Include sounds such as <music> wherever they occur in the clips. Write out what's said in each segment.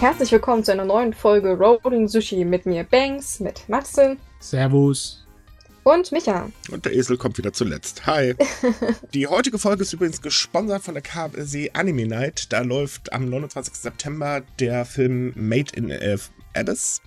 Herzlich willkommen zu einer neuen Folge Rolling Sushi mit mir Banks, mit Matze Servus. und Micha. Und der Esel kommt wieder zuletzt. Hi. <laughs> Die heutige Folge ist übrigens gesponsert von der KBC Anime Night. Da läuft am 29. September der Film Made in äh, Abyss.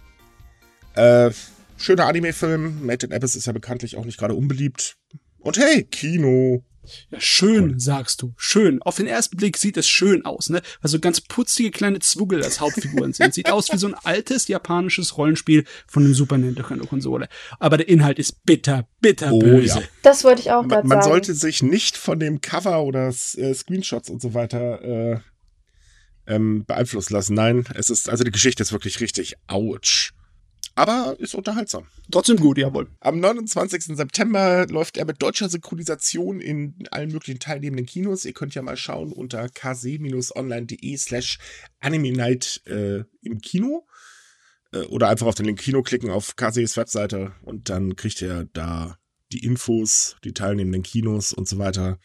Äh, schöner Anime-Film. Made in Abyss ist ja bekanntlich auch nicht gerade unbeliebt. Und hey, Kino. Ja, schön, sagst du. Schön. Auf den ersten Blick sieht es schön aus, ne? Weil so ganz putzige kleine Zwuggel als Hauptfiguren sind. Sieht aus wie so ein altes japanisches Rollenspiel von einem Super Nintendo-Konsole. Aber der Inhalt ist bitter, bitter Oh, böse. ja. Das wollte ich auch Man, gerade man sagen. sollte sich nicht von dem Cover oder äh, Screenshots und so weiter äh, ähm, beeinflussen lassen. Nein, es ist, also die Geschichte ist wirklich richtig ouch. Aber ist unterhaltsam. Trotzdem gut, jawohl. Am 29. September läuft er mit deutscher Synchronisation in allen möglichen teilnehmenden Kinos. Ihr könnt ja mal schauen unter kc-online.de slash anime night äh, im Kino. Äh, oder einfach auf den Link Kino klicken auf KCs Webseite und dann kriegt ihr da die Infos, die teilnehmenden Kinos und so weiter.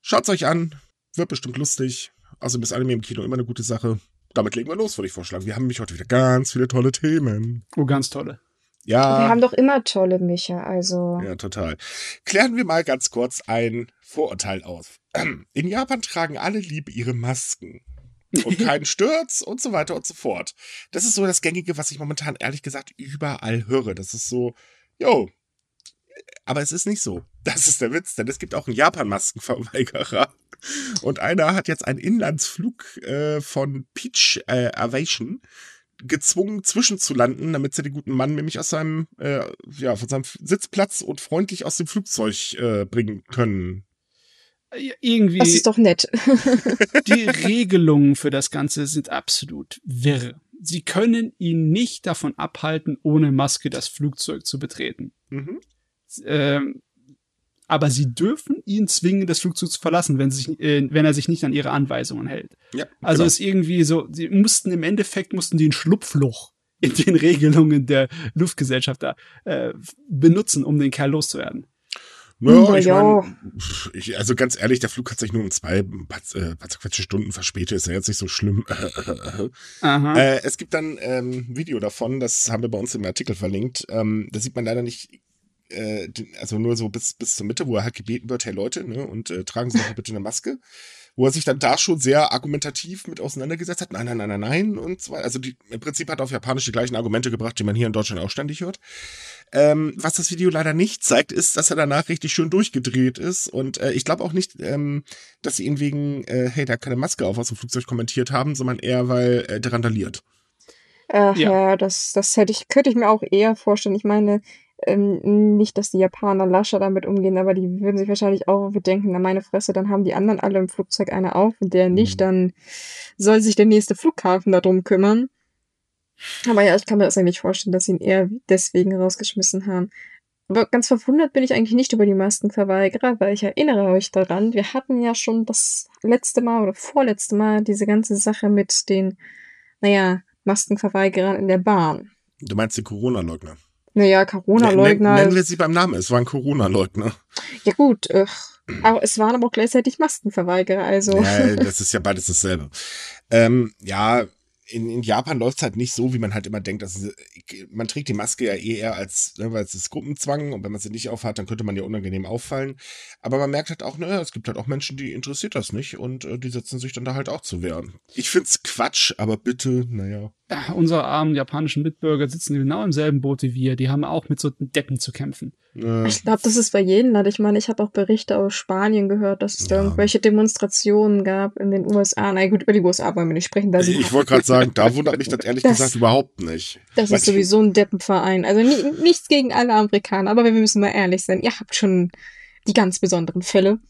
Schaut's euch an, wird bestimmt lustig. Außerdem ist Anime im Kino immer eine gute Sache. Damit legen wir los, würde ich vorschlagen. Wir haben nämlich heute wieder ganz viele tolle Themen. Oh, ganz tolle. Ja. Wir haben doch immer tolle Micha, also. Ja, total. Klären wir mal ganz kurz ein Vorurteil auf. In Japan tragen alle lieb ihre Masken. Und <laughs> keinen Sturz und so weiter und so fort. Das ist so das Gängige, was ich momentan ehrlich gesagt überall höre. Das ist so, yo. Aber es ist nicht so. Das ist der Witz, denn es gibt auch einen Japan-Maskenverweigerer. Und einer hat jetzt einen Inlandsflug äh, von Peach äh, Aviation gezwungen zwischenzulanden, damit sie den guten Mann nämlich aus seinem, äh, ja, von seinem Sitzplatz und freundlich aus dem Flugzeug äh, bringen können. Irgendwie, Das ist doch nett. <laughs> <laughs> die Regelungen für das Ganze sind absolut wirr. Sie können ihn nicht davon abhalten, ohne Maske das Flugzeug zu betreten. Mhm. ähm, aber sie dürfen ihn zwingen, das Flugzeug zu verlassen, wenn, sie sich, äh, wenn er sich nicht an ihre Anweisungen hält. Ja, Also genau. ist irgendwie so, sie mussten im Endeffekt mussten die ein Schlupfloch in den Regelungen der Luftgesellschaft da äh, benutzen, um den Kerl loszuwerden. Ja, Na ich mein, ich, also ganz ehrlich, der Flug hat sich nur um zwei paar, äh, paar zerquetschte Stunden verspätet, ist ja jetzt nicht so schlimm. <laughs> Aha. Äh, es gibt dann ähm, ein Video davon, das haben wir bei uns im Artikel verlinkt. Ähm, da sieht man leider nicht, äh, also nur so bis, bis zur Mitte, wo er halt gebeten wird, hey Leute, ne, und äh, tragen Sie doch bitte eine Maske. Wo er sich dann da schon sehr argumentativ mit auseinandergesetzt hat. Nein, nein, nein, nein, nein und so weiter. Also die, im Prinzip hat er auf Japanisch die gleichen Argumente gebracht, die man hier in Deutschland auch ständig hört. Ähm, was das Video leider nicht zeigt, ist, dass er danach richtig schön durchgedreht ist. Und äh, ich glaube auch nicht, ähm, dass sie ihn wegen, äh, hey, da hat keine Maske auf aus dem Flugzeug kommentiert haben, sondern eher, weil äh, der randaliert. Ach Ja. ja, das, das hätte ich, könnte ich mir auch eher vorstellen. Ich meine, ähm, nicht, dass die Japaner lascher damit umgehen, aber die würden sich wahrscheinlich auch bedenken, na meine Fresse, dann haben die anderen alle im Flugzeug eine auf und der nicht, Mhm. dann soll sich der nächste Flughafen darum kümmern. Aber ja, ich kann mir das eigentlich vorstellen, dass sie ihn eher deswegen rausgeschmissen haben. Aber ganz verwundert bin ich eigentlich nicht über die Maskenverweigerer, weil ich erinnere euch daran, wir hatten ja schon das letzte Mal oder vorletzte Mal diese ganze Sache mit den, naja, Maskenverweigerern in der Bahn. Du meinst die Corona-Leugner? Naja, Corona-Leugner. nennen wir sie beim Namen. Es waren Corona-Leugner. Ja gut, äh, aber es waren aber auch gleichzeitig Maskenverweigerer, also. Ja, das ist ja beides dasselbe. Ähm, ja, in, in Japan läuft es halt nicht so, wie man halt immer denkt. Dass, man trägt die Maske ja eh eher als, ne, weil es ist Gruppenzwang und wenn man sie nicht aufhat, dann könnte man ja unangenehm auffallen. Aber man merkt halt auch, ne, es gibt halt auch Menschen, die interessiert das nicht und äh, die setzen sich dann da halt auch zu wehren. Ich find's Quatsch, aber bitte, naja. Ja, unsere armen japanischen Mitbürger sitzen genau im selben Boot wie wir. Die haben auch mit so Deppen zu kämpfen. Äh, Ich glaube, das ist bei jedem Land. Ich meine, ich habe auch Berichte aus Spanien gehört, dass es da Ja. irgendwelche Demonstrationen gab in den USA. Na gut, über die USA wollen wir nicht sprechen. Da sind ich wollte gerade sagen, da wundert mich das ehrlich Das- gesagt überhaupt nicht. das Weil ist sowieso ein Deppenverein. Also ni nichts gegen alle Amerikaner, aber wir müssen mal ehrlich sein. Ihr habt schon die ganz besonderen Fälle.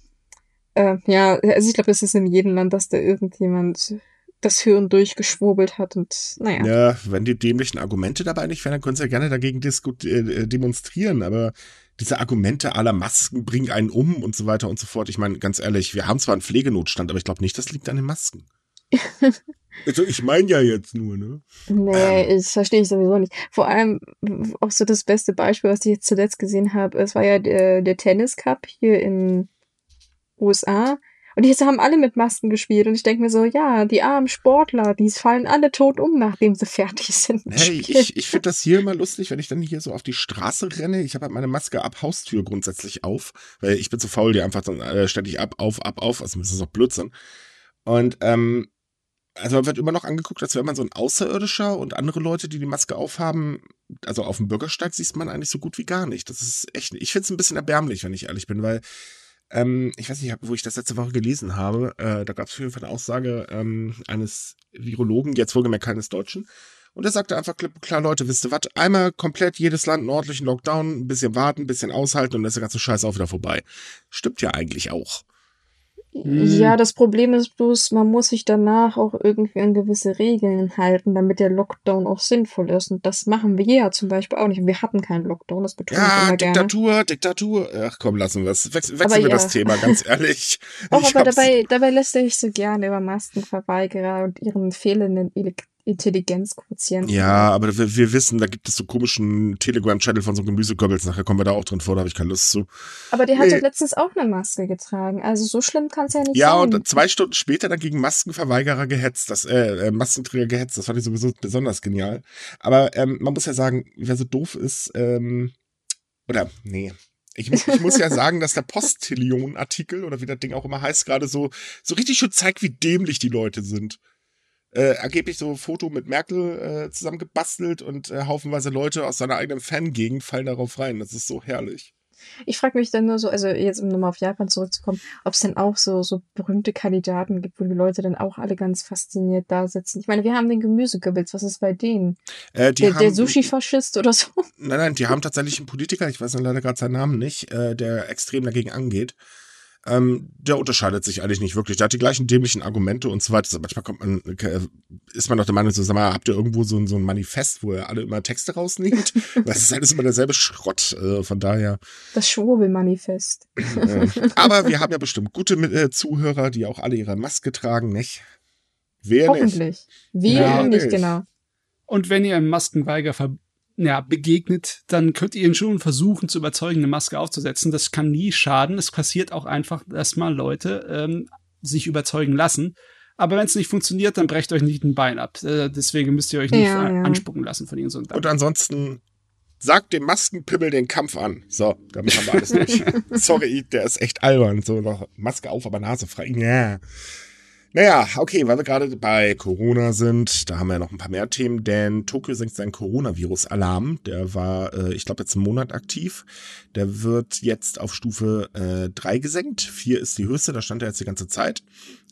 Äh, ja, also ich glaube, es ist in jedem Land, dass da irgendjemand das Hirn durchgeschwurbelt hat und naja. Ja, wenn die dämlichen Argumente dabei nicht wären, dann können sie ja gerne dagegen diskut äh, demonstrieren, aber diese Argumente aller Masken bringen einen um und so weiter und so fort. Ich meine, ganz ehrlich, wir haben zwar einen Pflegenotstand, aber ich glaube nicht, das liegt an den Masken. <laughs> also ich meine ja jetzt nur, ne? Nee, das verstehe ich sowieso nicht. Vor allem auch so das beste Beispiel, was ich jetzt zuletzt gesehen habe, es war ja der, der Tennis Cup hier in USA. Und die haben alle mit Masken gespielt. Und ich denke mir so, ja, die armen Sportler, die fallen alle tot um, nachdem sie fertig sind. Hey, ich, <laughs> ich finde das hier immer lustig, wenn ich dann hier so auf die Straße renne. Ich habe halt meine Maske ab Haustür grundsätzlich auf, weil ich bin zu faul, die einfach dann äh, ständig ab, auf, ab, auf. Also das ist auch Blödsinn. Und ähm, also man wird immer noch angeguckt, als wäre man so ein Außerirdischer und andere Leute, die die Maske aufhaben, also auf dem Bürgersteig sieht man eigentlich so gut wie gar nicht. Das ist echt, ich finde es ein bisschen erbärmlich, wenn ich ehrlich bin, weil ähm, ich weiß nicht, wo ich das letzte Woche gelesen habe, äh, da gab es auf jeden Fall eine Aussage ähm, eines Virologen, jetzt wohlgemerkt keines Deutschen, und er sagte einfach klar, Leute, wisst ihr was, einmal komplett jedes Land einen ordentlichen Lockdown, ein bisschen warten, ein bisschen aushalten und dann ist der ganze Scheiß auch wieder vorbei. Stimmt ja eigentlich auch. Ja, das Problem ist bloß, man muss sich danach auch irgendwie an gewisse Regeln halten, damit der Lockdown auch sinnvoll ist. Und das machen wir ja zum Beispiel auch nicht. Wir hatten keinen Lockdown, das betone Ja, ich immer Diktatur, gerne. Diktatur. Ach komm, lassen wir es. Wechs Aber wechseln wir ja. das Thema, ganz <laughs> ehrlich. Auch aber dabei, dabei lässt er sich so gerne über Maskenverweigerer und ihren fehlenden Ele- Intelligenzquotienten. Ja, aber wir, wir wissen, da gibt es so komischen Telegram-Channel von so Gemüsegobbels. Nachher kommen wir da auch drin vor, da habe ich keine Lust zu. Aber der hat doch letztens auch eine Maske getragen. Also so schlimm kann es ja nicht Ja, sein. und zwei Stunden später dann gegen Maskenverweigerer gehetzt, das, äh, äh, Maskenträger gehetzt, das fand ich sowieso besonders genial. Aber ähm, man muss ja sagen, wer so doof ist, ähm, oder, nee. Ich, ich muss ja <laughs> sagen, dass der Postillion-Artikel oder wie das Ding auch immer heißt, gerade so, so richtig schön zeigt, wie dämlich die Leute sind. Äh, angeblich so ein Foto mit Merkel äh, zusammengebastelt und äh, haufenweise Leute aus seiner eigenen Fangegend fallen darauf rein. Das ist so herrlich. Ich frage mich dann nur so, also jetzt um nochmal auf Japan zurückzukommen, ob es dann auch so, so berühmte Kandidaten gibt, wo die Leute dann auch alle ganz fasziniert da sitzen. Ich meine, wir haben den Gemüsegebilz, was ist bei denen? Äh, Der, der Sushi-Faschist oder so? Nein, nein, die haben tatsächlich einen Politiker, ich weiß leider gerade seinen Namen nicht, äh, der extrem dagegen angeht. Ähm, der unterscheidet sich eigentlich nicht wirklich. Der hat die gleichen dämlichen Argumente und so weiter. Also manchmal kommt man, äh, ist man doch der Meinung, so, sag mal, habt ihr irgendwo so, ein- so ein Manifest, wo ihr alle immer Texte rausnehmt? <laughs> Weil es ist alles immer derselbe Schrott. Äh, von daher. Das Schwurbelmanifest. Äh, aber wir haben ja bestimmt gute äh, Zuhörer, die auch alle ihre Maske tragen, nicht? Wer nicht? Hoffentlich. Wir Ja, nicht, nicht. genau. Und wenn ihr einem Maskenweiger ver ja, begegnet, dann könnt ihr ihn schon versuchen zu überzeugen, eine Maske aufzusetzen. Das kann nie schaden. Es passiert auch einfach, dass mal Leute ähm, sich überzeugen lassen. Aber wenn es nicht funktioniert, dann brecht euch nicht ein Bein ab. Äh, deswegen müsst ihr euch nicht Ja, ja. anspucken lassen von irgendeinem so Und ansonsten sagt dem Maskenpimmel den Kampf an. So, damit haben wir alles durch. <laughs> Sorry, der ist echt albern. So noch Maske auf, aber Nase frei. Ja. Naja, okay, weil wir gerade bei Corona sind, da haben wir ja noch ein paar mehr Themen, denn Tokio senkt seinen Coronavirus-Alarm. Der war, äh, ich glaube, jetzt einen Monat aktiv. Der wird jetzt auf Stufe äh, 3 gesenkt. 4 ist die höchste, da stand er jetzt die ganze Zeit.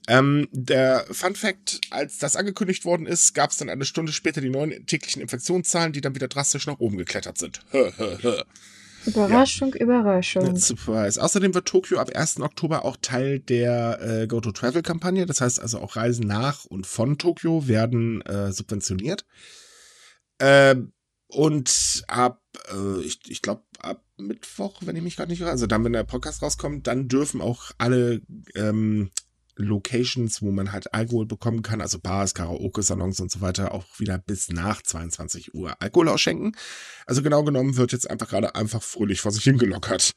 Ähm, der Fun Fact, als das angekündigt worden ist, gab es dann eine Stunde später die neuen täglichen Infektionszahlen, die dann wieder drastisch nach oben geklettert sind. Überraschung, Überraschung. Surprise. Außerdem wird Tokio ab 1. Oktober auch Teil der äh, Go-To-Travel-Kampagne. Das heißt also auch Reisen nach und von Tokio werden äh, subventioniert. Ähm, und ab, äh, ich, ich glaube, ab Mittwoch, wenn ich mich gerade nicht irre, also dann, wenn der Podcast rauskommt, dann dürfen auch alle ähm, Locations, wo man halt Alkohol bekommen kann, also Bars, Karaoke, Salons und so weiter, auch wieder bis nach 22 Uhr Alkohol ausschenken. Also genau genommen wird jetzt einfach gerade einfach fröhlich vor sich hingelockert.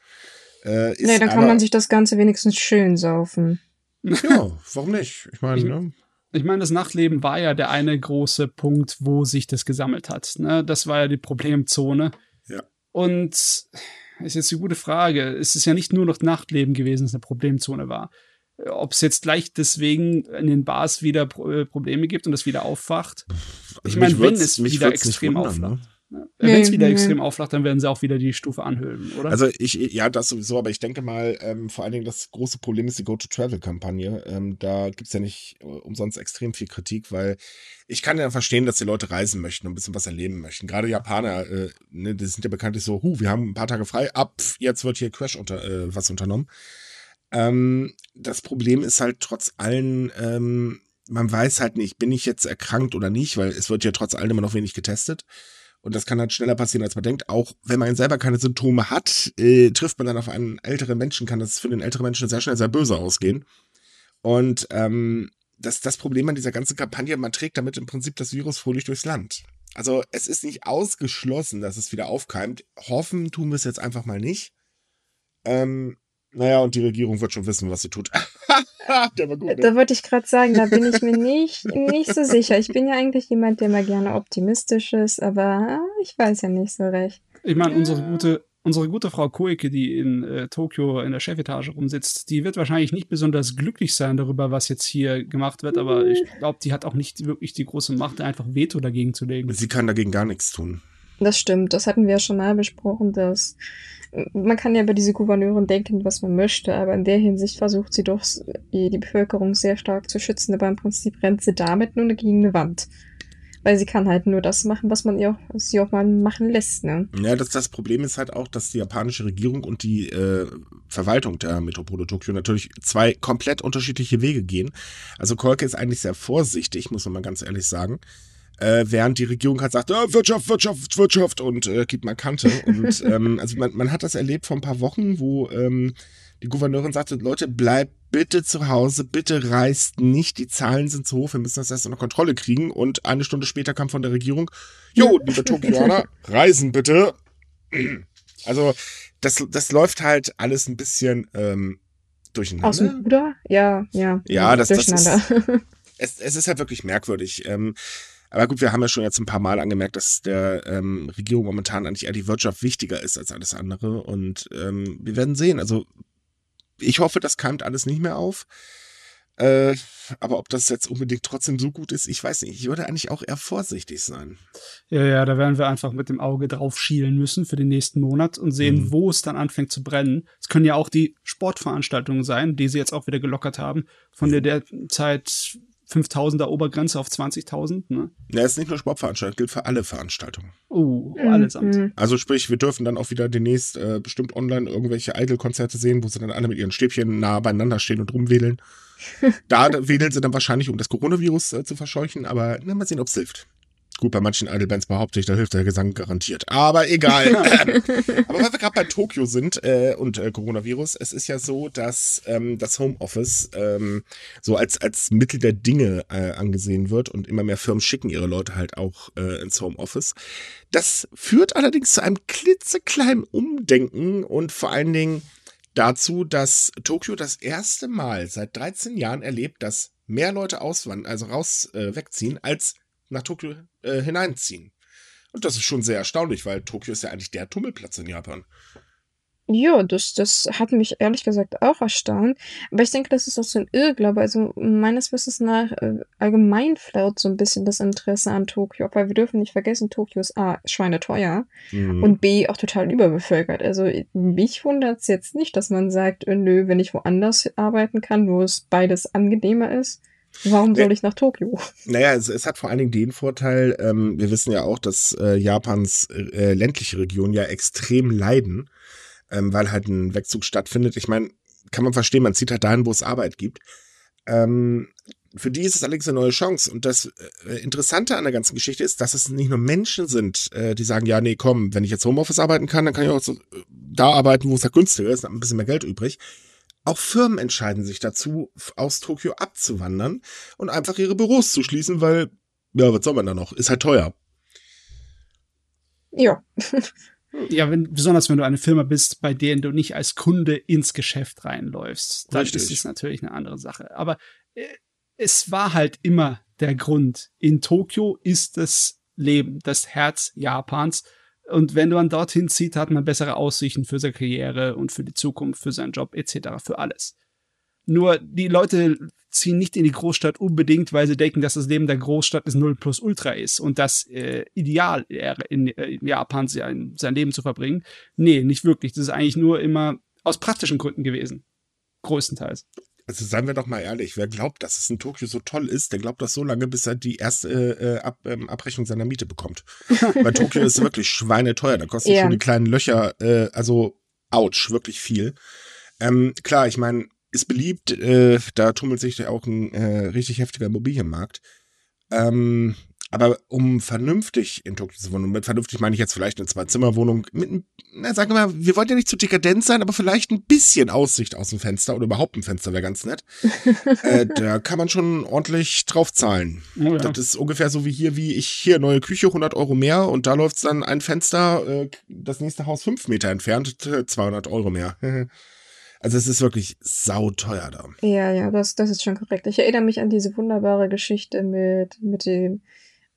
Äh, ist Nee, dann kann aber- man sich das Ganze wenigstens schön saufen. Ja, warum nicht? Ich meine, Ich- ne? Ich meine, das Nachtleben war ja der eine große Punkt, wo sich das gesammelt hat. Ne? Das war ja die Problemzone. Ja. Und ist jetzt eine gute Frage. Es ist ja nicht nur noch Nachtleben gewesen, das eine Problemzone war. Ob es jetzt gleich deswegen in den Bars wieder Pro äh, Probleme gibt und das wieder aufwacht. Also ich meine, wenn es mich wieder würd's nicht extrem wundern, auflacht. ne? Ne? Wenn es Nee, wieder nee. extrem auflacht, dann werden sie auch wieder die Stufe anhöhlen, oder? Also ich, ja, das sowieso, aber ich denke mal, ähm, vor allen Dingen das große Problem ist die Go-to-Travel-Kampagne. Ähm, da gibt's ja nicht äh, umsonst extrem viel Kritik, weil ich kann ja verstehen, dass die Leute reisen möchten und ein bisschen was erleben möchten. Gerade Japaner, äh, ne, die sind ja bekanntlich so, hu, wir haben ein paar Tage frei, ab, jetzt wird hier Crash unter, äh, was unternommen. Ähm, das Problem ist halt trotz allen, ähm, man weiß halt nicht, bin ich jetzt erkrankt oder nicht, weil es wird ja trotz allem immer noch wenig getestet. Und das kann halt schneller passieren, als man denkt. Auch wenn man selber keine Symptome hat, äh, trifft man dann auf einen älteren Menschen, kann das für den älteren Menschen sehr schnell sehr böse ausgehen. Und ähm, das, das Problem an dieser ganzen Kampagne, man trägt damit im Prinzip das Virus fröhlich durchs Land. Also es ist nicht ausgeschlossen, dass es wieder aufkeimt. Hoffen tun wir es jetzt einfach mal nicht. Ähm, naja, und die Regierung wird schon wissen, was sie tut. <laughs> Der war gut. Ne? Da wollte ich gerade sagen, da bin ich mir nicht, nicht so sicher. Ich bin ja eigentlich jemand, der mal gerne optimistisch ist, aber ich weiß ja nicht so recht. Ich meine, unsere gute, unsere gute Frau Koike, die in äh, Tokio in der Chefetage rumsitzt, die wird wahrscheinlich nicht besonders glücklich sein darüber, was jetzt hier gemacht wird, aber ich glaube, die hat auch nicht wirklich die große Macht, einfach Veto dagegen zu legen. Sie kann dagegen gar nichts tun. Das stimmt, das hatten wir ja schon mal besprochen, dass man kann ja über diese Gouverneurin denken, was man möchte, aber in der Hinsicht versucht sie doch die Bevölkerung sehr stark zu schützen, aber im Prinzip rennt sie damit nur gegen eine Wand. Weil sie kann halt nur das machen, was man ihr auch, sie auch mal machen lässt, ne? Ja, das, das Problem ist halt auch, dass die japanische Regierung und die äh, Verwaltung der Metropole Tokio natürlich zwei komplett unterschiedliche Wege gehen. Also Kolke ist eigentlich sehr vorsichtig, muss man mal ganz ehrlich sagen äh, während die Regierung halt sagt, oh, Wirtschaft, Wirtschaft, Wirtschaft und äh, gibt mal Kante. Und <laughs> ähm, also man, man hat das erlebt vor ein paar Wochen, wo ähm, die Gouverneurin sagte, Leute, bleibt bitte zu Hause, bitte reist nicht, die Zahlen sind zu hoch, wir müssen das erst unter Kontrolle kriegen. Und eine Stunde später kam von der Regierung, jo, liebe Tokioaner, reisen bitte. Also das, das läuft halt alles ein bisschen ähm, durcheinander. Aus dem Ruder? Ja, ja. Ja, das, das ist, <laughs> es, es ist halt wirklich merkwürdig. Ähm, aber gut, wir haben ja schon jetzt ein paar Mal angemerkt, dass der ähm, Regierung momentan eigentlich eher die Wirtschaft wichtiger ist als alles andere. Und ähm, wir werden sehen. Also ich hoffe, das keimt alles nicht mehr auf. Äh, aber ob das jetzt unbedingt trotzdem so gut ist, ich weiß nicht. Ich würde eigentlich auch eher vorsichtig sein. Ja, ja, da werden wir einfach mit dem Auge drauf schielen müssen für den nächsten Monat und sehen, mhm. wo es dann anfängt zu brennen. Es können ja auch die Sportveranstaltungen sein, die sie jetzt auch wieder gelockert haben, von der derzeit 5000er Obergrenze auf 20.000. Ne? Ja, ist nicht nur Sportveranstaltung, gilt für alle Veranstaltungen. Oh, mhm. allesamt. Also sprich, wir dürfen dann auch wieder demnächst äh, bestimmt online irgendwelche Idol-Konzerte sehen, wo sie dann alle mit ihren Stäbchen nah beieinander stehen und rumwedeln. <laughs> da wedeln sie dann wahrscheinlich, um das Coronavirus äh, zu verscheuchen, aber na, mal sehen, ob es hilft. Gut, bei manchen Idolbands behaupte ich, da hilft der Gesang garantiert. Aber egal. <laughs> Aber weil wir gerade bei Tokio sind äh, und äh, Coronavirus, es ist ja so, dass ähm, das Homeoffice ähm, so als, als Mittel der Dinge äh, angesehen wird und immer mehr Firmen schicken ihre Leute halt auch äh, ins Homeoffice. Das führt allerdings zu einem klitzekleinen Umdenken und vor allen Dingen dazu, dass Tokio das erste Mal seit 13 Jahren erlebt, dass mehr Leute auswandern, also raus äh, wegziehen, als nach Tokio äh, hineinziehen. Und das ist schon sehr erstaunlich, weil Tokio ist ja eigentlich der Tummelplatz in Japan. Ja, das, das hat mich ehrlich gesagt auch erstaunt. Aber ich denke, das ist auch so ein Irrglaube. Also meines Wissens nach äh, allgemein flaut so ein bisschen das Interesse an Tokio. Weil wir dürfen nicht vergessen, Tokio ist A, schweineteuer mhm. und B, auch total überbevölkert. Also mich wundert es jetzt nicht, dass man sagt, äh, nö, wenn ich woanders arbeiten kann, wo es beides angenehmer ist, Warum soll ich nach Tokio? Naja, es, es, hat vor allen Dingen den Vorteil, ähm, wir wissen ja auch, dass äh, Japans äh, ländliche Regionen ja extrem leiden, ähm, weil halt ein Wegzug stattfindet. Ich meine, kann man verstehen, man zieht halt dahin, wo es Arbeit gibt. Ähm, für die ist es allerdings eine neue Chance. Und das äh, Interessante an der ganzen Geschichte ist, dass es nicht nur Menschen sind, äh, die sagen, ja, nee, komm, wenn ich jetzt Homeoffice arbeiten kann, dann kann ich auch so, äh, da arbeiten, wo es halt günstiger ist, dann ein bisschen mehr Geld übrig. Auch Firmen entscheiden sich dazu, aus Tokio abzuwandern und einfach ihre Büros zu schließen, weil, ja, was soll man da noch? Ist halt teuer. Ja. <laughs> Ja, wenn, besonders wenn du eine Firma bist, bei der du nicht als Kunde ins Geschäft reinläufst, dann Richtig. ist es natürlich eine andere Sache. Aber äh, es war halt immer der Grund. In Tokio ist das Leben, das Herz Japans. Und wenn man dorthin zieht, hat man bessere Aussichten für seine Karriere und für die Zukunft, für seinen Job etc., für alles. Nur die Leute ziehen nicht in die Großstadt unbedingt, weil sie denken, dass das Leben der Großstadt das Null plus Ultra ist und das äh, ideal wäre, in, äh, in Japan sein, sein Leben zu verbringen. Nee, nicht wirklich. Das ist eigentlich nur immer aus praktischen Gründen gewesen. Größtenteils. Also seien wir doch mal ehrlich, wer glaubt, dass es in Tokio so toll ist, der glaubt das so lange, bis er die erste äh, Ab, ähm, Abrechnung seiner Miete bekommt. <laughs> Weil Tokio ist wirklich schweineteuer. Da kosten ja. schon die kleinen Löcher, äh, also ouch, wirklich viel. Ähm, klar, ich meine, ist beliebt, äh, da tummelt sich auch ein äh, richtig heftiger Immobilienmarkt. Ähm, aber um vernünftig in Tokio zu wohnen, mit vernünftig meine ich jetzt vielleicht eine Zwei-Zimmer-Wohnung mit, na, sagen wir mal, wir wollen ja nicht zu dekadent sein, aber vielleicht ein bisschen Aussicht aus dem Fenster oder überhaupt ein Fenster wäre ganz nett. <laughs> äh, da kann man schon ordentlich drauf zahlen. Ja. Das ist ungefähr so wie hier, wie ich hier neue Küche, 100 Euro mehr und da läuft dann ein Fenster, äh, das nächste Haus fünf Meter entfernt, 200 Euro mehr. <laughs> Also es ist wirklich sauteuer da. Ja, ja, das, das ist schon korrekt. Ich erinnere mich an diese wunderbare Geschichte mit, mit dem,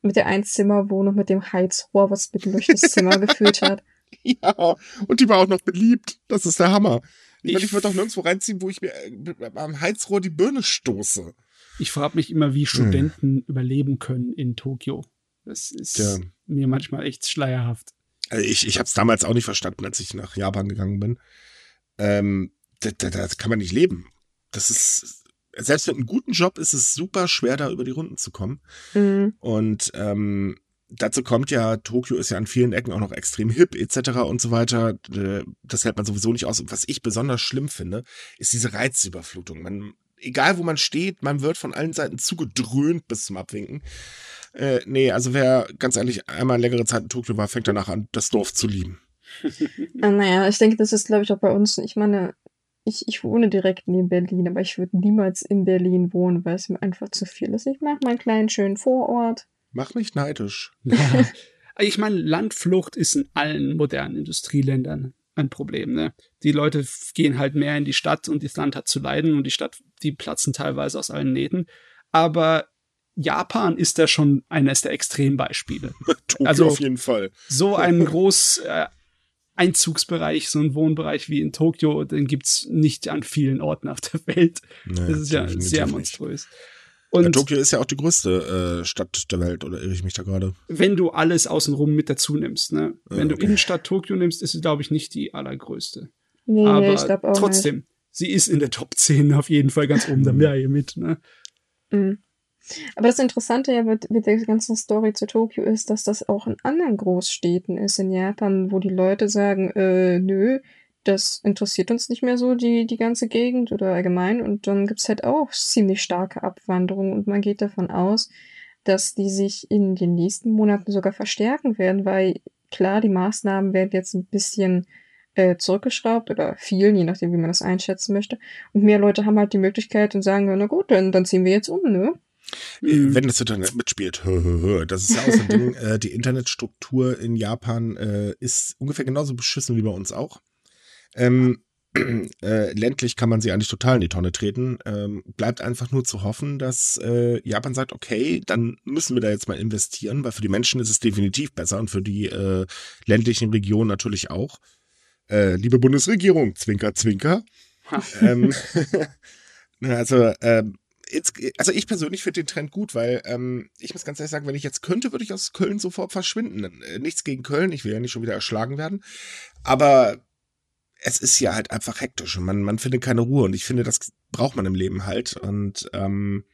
mit der Einzimmerwohnung, mit dem Heizrohr, was mitten durch das Zimmer geführt hat. <laughs> Ja, und die war auch noch beliebt. Das ist der Hammer. Ich, Ich- meine, ich würde doch nirgendwo reinziehen, wo ich mir äh, am Heizrohr die Birne stoße. Ich frage mich immer, wie Studenten überleben können in Tokio. Das ist Tja. mir manchmal echt schleierhaft. Also ich ich habe es damals auch nicht verstanden, als ich nach Japan gegangen bin. Ähm, da, da, da kann man nicht leben. Das ist, selbst mit einem guten Job ist es super schwer, da über die Runden zu kommen. Mhm. Und ähm, dazu kommt ja, Tokio ist ja an vielen Ecken auch noch extrem hip etc. und so weiter. Äh, Das hält man sowieso nicht aus. Und was ich besonders schlimm finde, ist diese Reizüberflutung. Man, egal wo man steht, man wird von allen Seiten zugedröhnt bis zum Abwinken. Äh, nee, also wer ganz ehrlich einmal längere Zeit in Tokio war, fängt danach an, das Dorf zu lieben. <laughs> Ah, naja, ich denke, das ist, glaube ich, auch bei uns. Ich meine, ich, ich wohne direkt neben Berlin, aber ich würde niemals in Berlin wohnen, weil es mir einfach zu viel ist. Ich mag meinen kleinen, schönen Vorort. Mach mich neidisch. Ja. <laughs> ich meine, Landflucht ist in allen modernen Industrieländern ein Problem. Ne? Die Leute gehen halt mehr in die Stadt und das Land hat zu leiden und die Stadt, die platzen teilweise aus allen Nähten. Aber Japan ist da schon eines der Extrembeispiele. <laughs> Tokio Also- auf jeden Fall. So ein <laughs> groß äh, Einzugsbereich, so ein Wohnbereich wie in Tokio, den gibt's nicht an vielen Orten auf der Welt. Nee, Das ist ja sehr nicht. monströs. Ja, Und Tokio ist ja auch die größte äh, Stadt der Welt, oder irre ich mich da gerade? wenn du alles außenrum mit dazu nimmst, ne? Ja, Wenn du okay. Innenstadt Tokio nimmst, ist sie, glaube ich, nicht die allergrößte. Nee, Aber nee, ich glaube auch trotzdem, sie ist in der Top 10 auf jeden Fall ganz oben dabei mit, ne? nicht. Mhm. Aber das Interessante ja mit, mit der ganzen Story zu Tokio ist, dass das auch in anderen Großstädten ist in Japan, wo die Leute sagen, äh, nö, das interessiert uns nicht mehr so, die, die ganze Gegend oder allgemein. Und dann gibt's halt auch ziemlich starke Abwanderung und man geht davon aus, dass die sich in den nächsten Monaten sogar verstärken werden, weil klar, die Maßnahmen werden jetzt ein bisschen äh, zurückgeschraubt oder viel, je nachdem, wie man das einschätzen möchte. Und mehr Leute haben halt die Möglichkeit und sagen, na gut, dann, dann ziehen wir jetzt um, ne? Mhm. Wenn das Internet mitspielt, das ist ja auch so ein Ding. <laughs> Äh, die Internetstruktur in Japan äh, ist ungefähr genauso beschissen wie bei uns auch. Ähm, <clears throat> äh, ländlich kann man sie eigentlich total in die Tonne treten. Ähm, bleibt einfach nur zu hoffen, dass äh, Japan sagt, okay, dann müssen wir da jetzt mal investieren, weil für die Menschen ist es definitiv besser und für die äh, ländlichen Regionen natürlich auch. Äh, liebe Bundesregierung, Zwinker, Zwinker. Ähm, <laughs> <laughs> also, ähm, also ich persönlich finde den Trend gut, weil ähm, ich muss ganz ehrlich sagen, wenn ich jetzt könnte, würde ich aus Köln sofort verschwinden. Äh, Nichts gegen Köln, ich will ja nicht schon wieder erschlagen werden. Aber es ist ja halt einfach hektisch und man, man findet keine Ruhe und ich finde, das braucht man im Leben halt. Und ähm,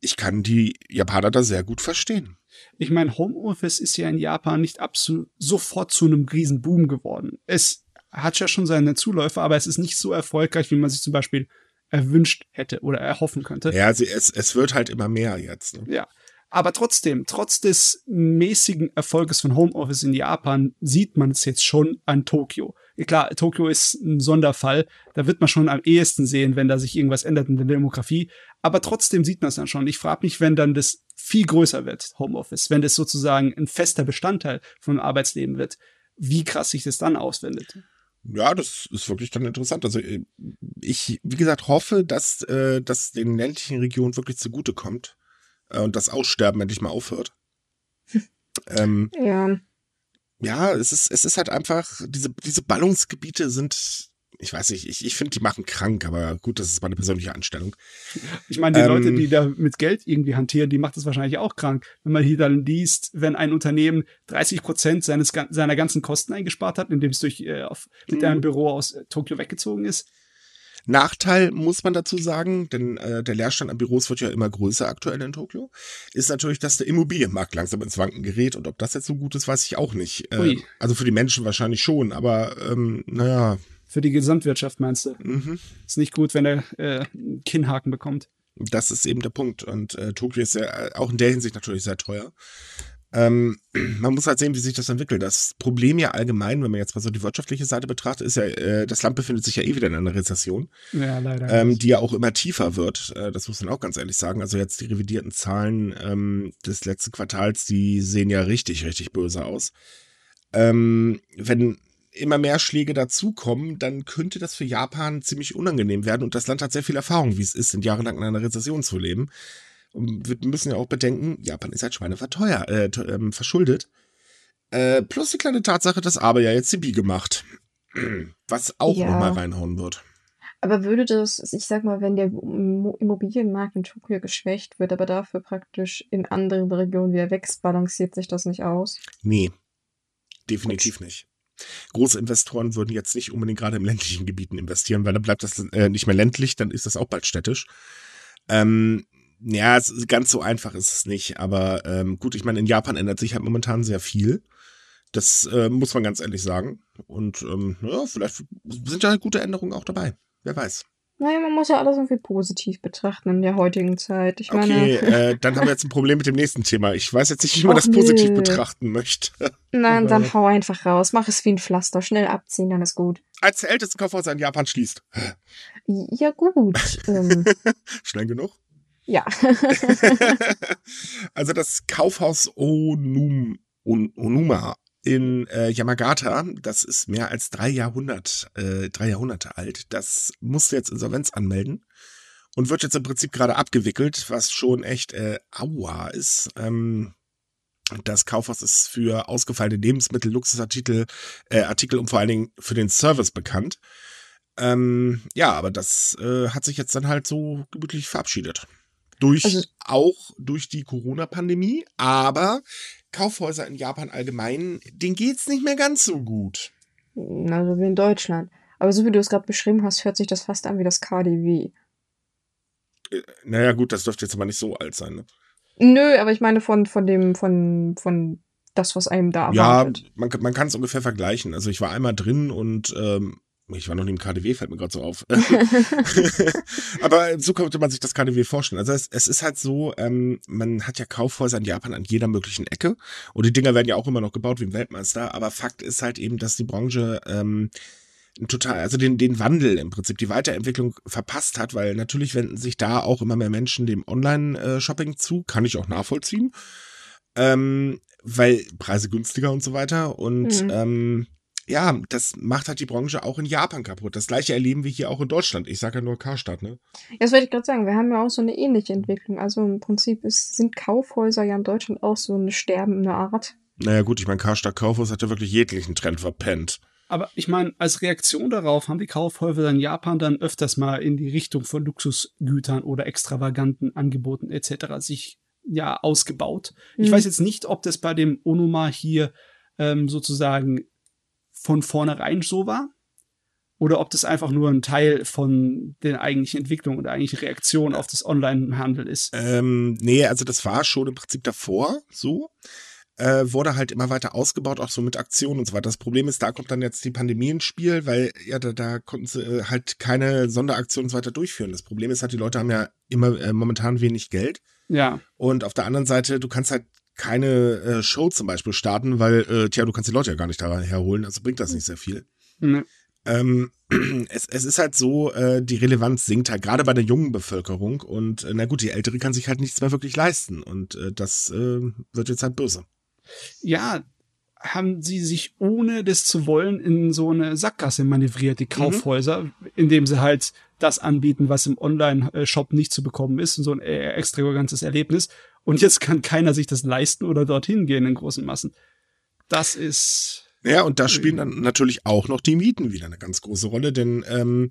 ich kann die Japaner da sehr gut verstehen. Ich meine, Homeoffice ist ja in Japan nicht absolut sofort zu einem riesen Boom geworden. Es hat ja schon seine Zuläufer, aber es ist nicht so erfolgreich, wie man sich zum Beispiel erwünscht hätte oder erhoffen könnte. Ja, sie, es, es wird halt immer mehr jetzt. Ne? Ja. Aber trotzdem, trotz des mäßigen Erfolges von Homeoffice in Japan, sieht man es jetzt schon an Tokio. Klar, Tokio ist ein Sonderfall. Da wird man schon am ehesten sehen, wenn da sich irgendwas ändert in der Demografie. Aber trotzdem sieht man es dann schon. Ich frage mich, wenn dann das viel größer wird, Homeoffice, wenn das sozusagen ein fester Bestandteil vom Arbeitsleben wird, wie krass sich das dann auswendet. Ja, das ist wirklich dann interessant. Also äh, ich, wie gesagt, hoffe, dass äh, das den ländlichen Regionen wirklich zugutekommt äh, und das Aussterben endlich mal aufhört. <laughs> ähm, Ja. ja, es ist, es ist halt einfach, diese, diese Ballungsgebiete sind, ich weiß nicht, ich, ich finde, die machen krank, aber gut, das ist meine persönliche Anstellung. Ich meine, die Ähm, Leute, die da mit Geld irgendwie hantieren, die macht das wahrscheinlich auch krank. Wenn man hier dann liest, wenn ein Unternehmen 30 Prozent seines, seiner ganzen Kosten eingespart hat, indem es durch, äh, auf, mit Mhm. einem Büro aus äh, Tokio weggezogen ist. Nachteil muss man dazu sagen, denn äh, der Leerstand an Büros wird ja immer größer aktuell in Tokio, ist natürlich, dass der Immobilienmarkt langsam ins Wanken gerät und ob das jetzt so gut ist, weiß ich auch nicht. Äh, also für die Menschen wahrscheinlich schon, aber ähm, naja, Für die Gesamtwirtschaft meinst du? mhm. Ist nicht gut, wenn er äh, einen Kinnhaken bekommt. das ist eben der Punkt. Und äh, Tokio ist ja äh, auch in der Hinsicht natürlich sehr teuer. Ähm, <clears throat> man muss halt sehen, wie sich das entwickelt. Das Problem ja allgemein, wenn man jetzt mal so die wirtschaftliche Seite betrachtet, ist ja, äh, das Land befindet sich ja eh wieder in einer Rezession. Ja, leider. ähm, die ja auch immer tiefer wird. Äh, das muss man auch ganz ehrlich sagen. Also jetzt die revidierten Zahlen ähm, des letzten Quartals, die sehen ja richtig, richtig böse aus. Ähm, wenn immer mehr Schläge dazukommen, dann könnte das für Japan ziemlich unangenehm werden. Und das Land hat sehr viel Erfahrung, wie es ist, in jahrelang in einer Rezession zu leben. Und wir müssen ja auch bedenken, Japan ist halt Schweine verteuer, äh, ähm, verschuldet. Äh, plus die kleine Tatsache, dass Aber ja jetzt die Biege macht. <clears throat> Was auch Ja. nochmal reinhauen wird. Aber würde das, ich sag mal, wenn der Immo- Immobilienmarkt in Tokio geschwächt wird, aber dafür praktisch in anderen Regionen wieder wächst, balanciert sich das nicht aus? Nee, definitiv nicht. Große Investoren würden jetzt nicht unbedingt gerade im ländlichen Gebieten investieren, weil dann bleibt das äh, nicht mehr ländlich, dann ist das auch bald städtisch. Ähm, ja, ganz so einfach ist es nicht, aber ähm, gut, ich meine, in Japan ändert sich halt momentan sehr viel. Das äh, muss man ganz ehrlich sagen. Und ähm, ja, vielleicht sind ja gute Änderungen auch dabei. Wer weiß. Naja, man muss ja alles irgendwie positiv betrachten in der heutigen Zeit. Ich Okay, meine, <laughs> äh, dann haben wir jetzt ein Problem mit dem nächsten Thema. Ich weiß jetzt nicht, wie man Och, das positiv nö. betrachten möchte. nein, dann hau einfach raus. Mach es wie ein Pflaster. Schnell abziehen, dann ist gut. Als der älteste Kaufhaus in Japan schließt. Ja, gut. ähm, <laughs> Schnell genug? ja. <laughs> also das Kaufhaus Onum, On, Onuma in äh, Yamagata, das ist mehr als drei Jahrhundert, äh, drei Jahrhunderte alt. Das musste jetzt Insolvenz anmelden und wird jetzt im Prinzip gerade abgewickelt, was schon echt äh, aua ist. Ähm, das Kaufhaus ist für ausgefallene Lebensmittel, Luxusartikel, äh, Artikel und vor allen Dingen für den Service bekannt. Ähm, ja, aber das äh, hat sich jetzt dann halt so gemütlich verabschiedet. Durch, Also- auch durch die Corona-Pandemie, aber Kaufhäuser in Japan allgemein, denen geht's nicht mehr ganz so gut. Also wie in Deutschland. Aber so wie du es gerade beschrieben hast, hört sich das fast an wie das KDW. Äh, Naja, gut, das dürfte jetzt aber nicht so alt sein. Ne? Nö, aber ich meine von, von dem, von, von das, was einem da Ja, erwartet. man, man kann es ungefähr vergleichen. Also ich war einmal drin und ähm, ich war noch nie im KDW, fällt mir gerade so auf. <laughs> Aber so könnte man sich das KDW vorstellen. Also es, es ist halt so, ähm, man hat ja Kaufhäuser in Japan an jeder möglichen Ecke und die Dinger werden ja auch immer noch gebaut wie im Weltmeister. Aber Fakt ist halt eben, dass die Branche ähm, total, also den, den Wandel im Prinzip, die Weiterentwicklung verpasst hat, weil natürlich wenden sich da auch immer mehr Menschen dem Online-Shopping zu, kann ich auch nachvollziehen. Ähm, weil Preise günstiger und so weiter. Und Mhm. ähm, ja, das macht halt die Branche auch in Japan kaputt. Das gleiche erleben wir hier auch in Deutschland. Ich sage ja nur Karstadt, ne? Das wollte ich gerade sagen, wir haben ja auch so eine ähnliche Entwicklung. Also im Prinzip ist, sind Kaufhäuser ja in Deutschland auch so eine sterbende Art. Naja, gut, ich meine, Karstadt Kaufhaus hat ja wirklich jeglichen Trend verpennt. Aber ich meine, als Reaktion darauf haben die Kaufhäuser in Japan dann öfters mal in die Richtung von Luxusgütern oder extravaganten Angeboten etc. sich ja ausgebaut. Ich Mhm. weiß jetzt nicht, ob das bei dem Onuma hier ähm, sozusagen von vornherein so war oder ob das einfach nur ein Teil von der eigentlichen Entwicklung und eigentlichen Reaktion auf das Online-Handel ist. Ähm, nee, also das war schon im Prinzip davor so. Äh, wurde halt immer weiter ausgebaut, auch so mit Aktionen und so weiter. Das Problem ist, da kommt dann jetzt die Pandemie ins Spiel, weil ja, da, da konnten sie äh, halt keine Sonderaktionen und so weiter durchführen. Das Problem ist halt, die Leute haben ja immer äh, momentan wenig Geld. Ja, Und auf der anderen Seite, du kannst halt keine äh, Show zum Beispiel starten, weil, äh, tja, du kannst die Leute ja gar nicht da herholen, also bringt das nicht sehr viel. ne, Ähm, <clears throat> es, es ist halt so, äh, die Relevanz sinkt halt gerade bei der jungen Bevölkerung und äh, na gut, die Ältere kann sich halt nichts mehr wirklich leisten und äh, das äh, wird jetzt halt böse. ja, haben sie sich ohne das zu wollen in so eine Sackgasse manövriert, die Kaufhäuser, indem sie halt das anbieten, was im Online-Shop nicht zu bekommen ist, so ein äh, extravagantes Erlebnis. Und jetzt kann keiner sich das leisten oder dorthin gehen in großen Massen. Das ist, Ja, und da spielen dann natürlich auch noch die Mieten wieder eine ganz große Rolle, denn ähm,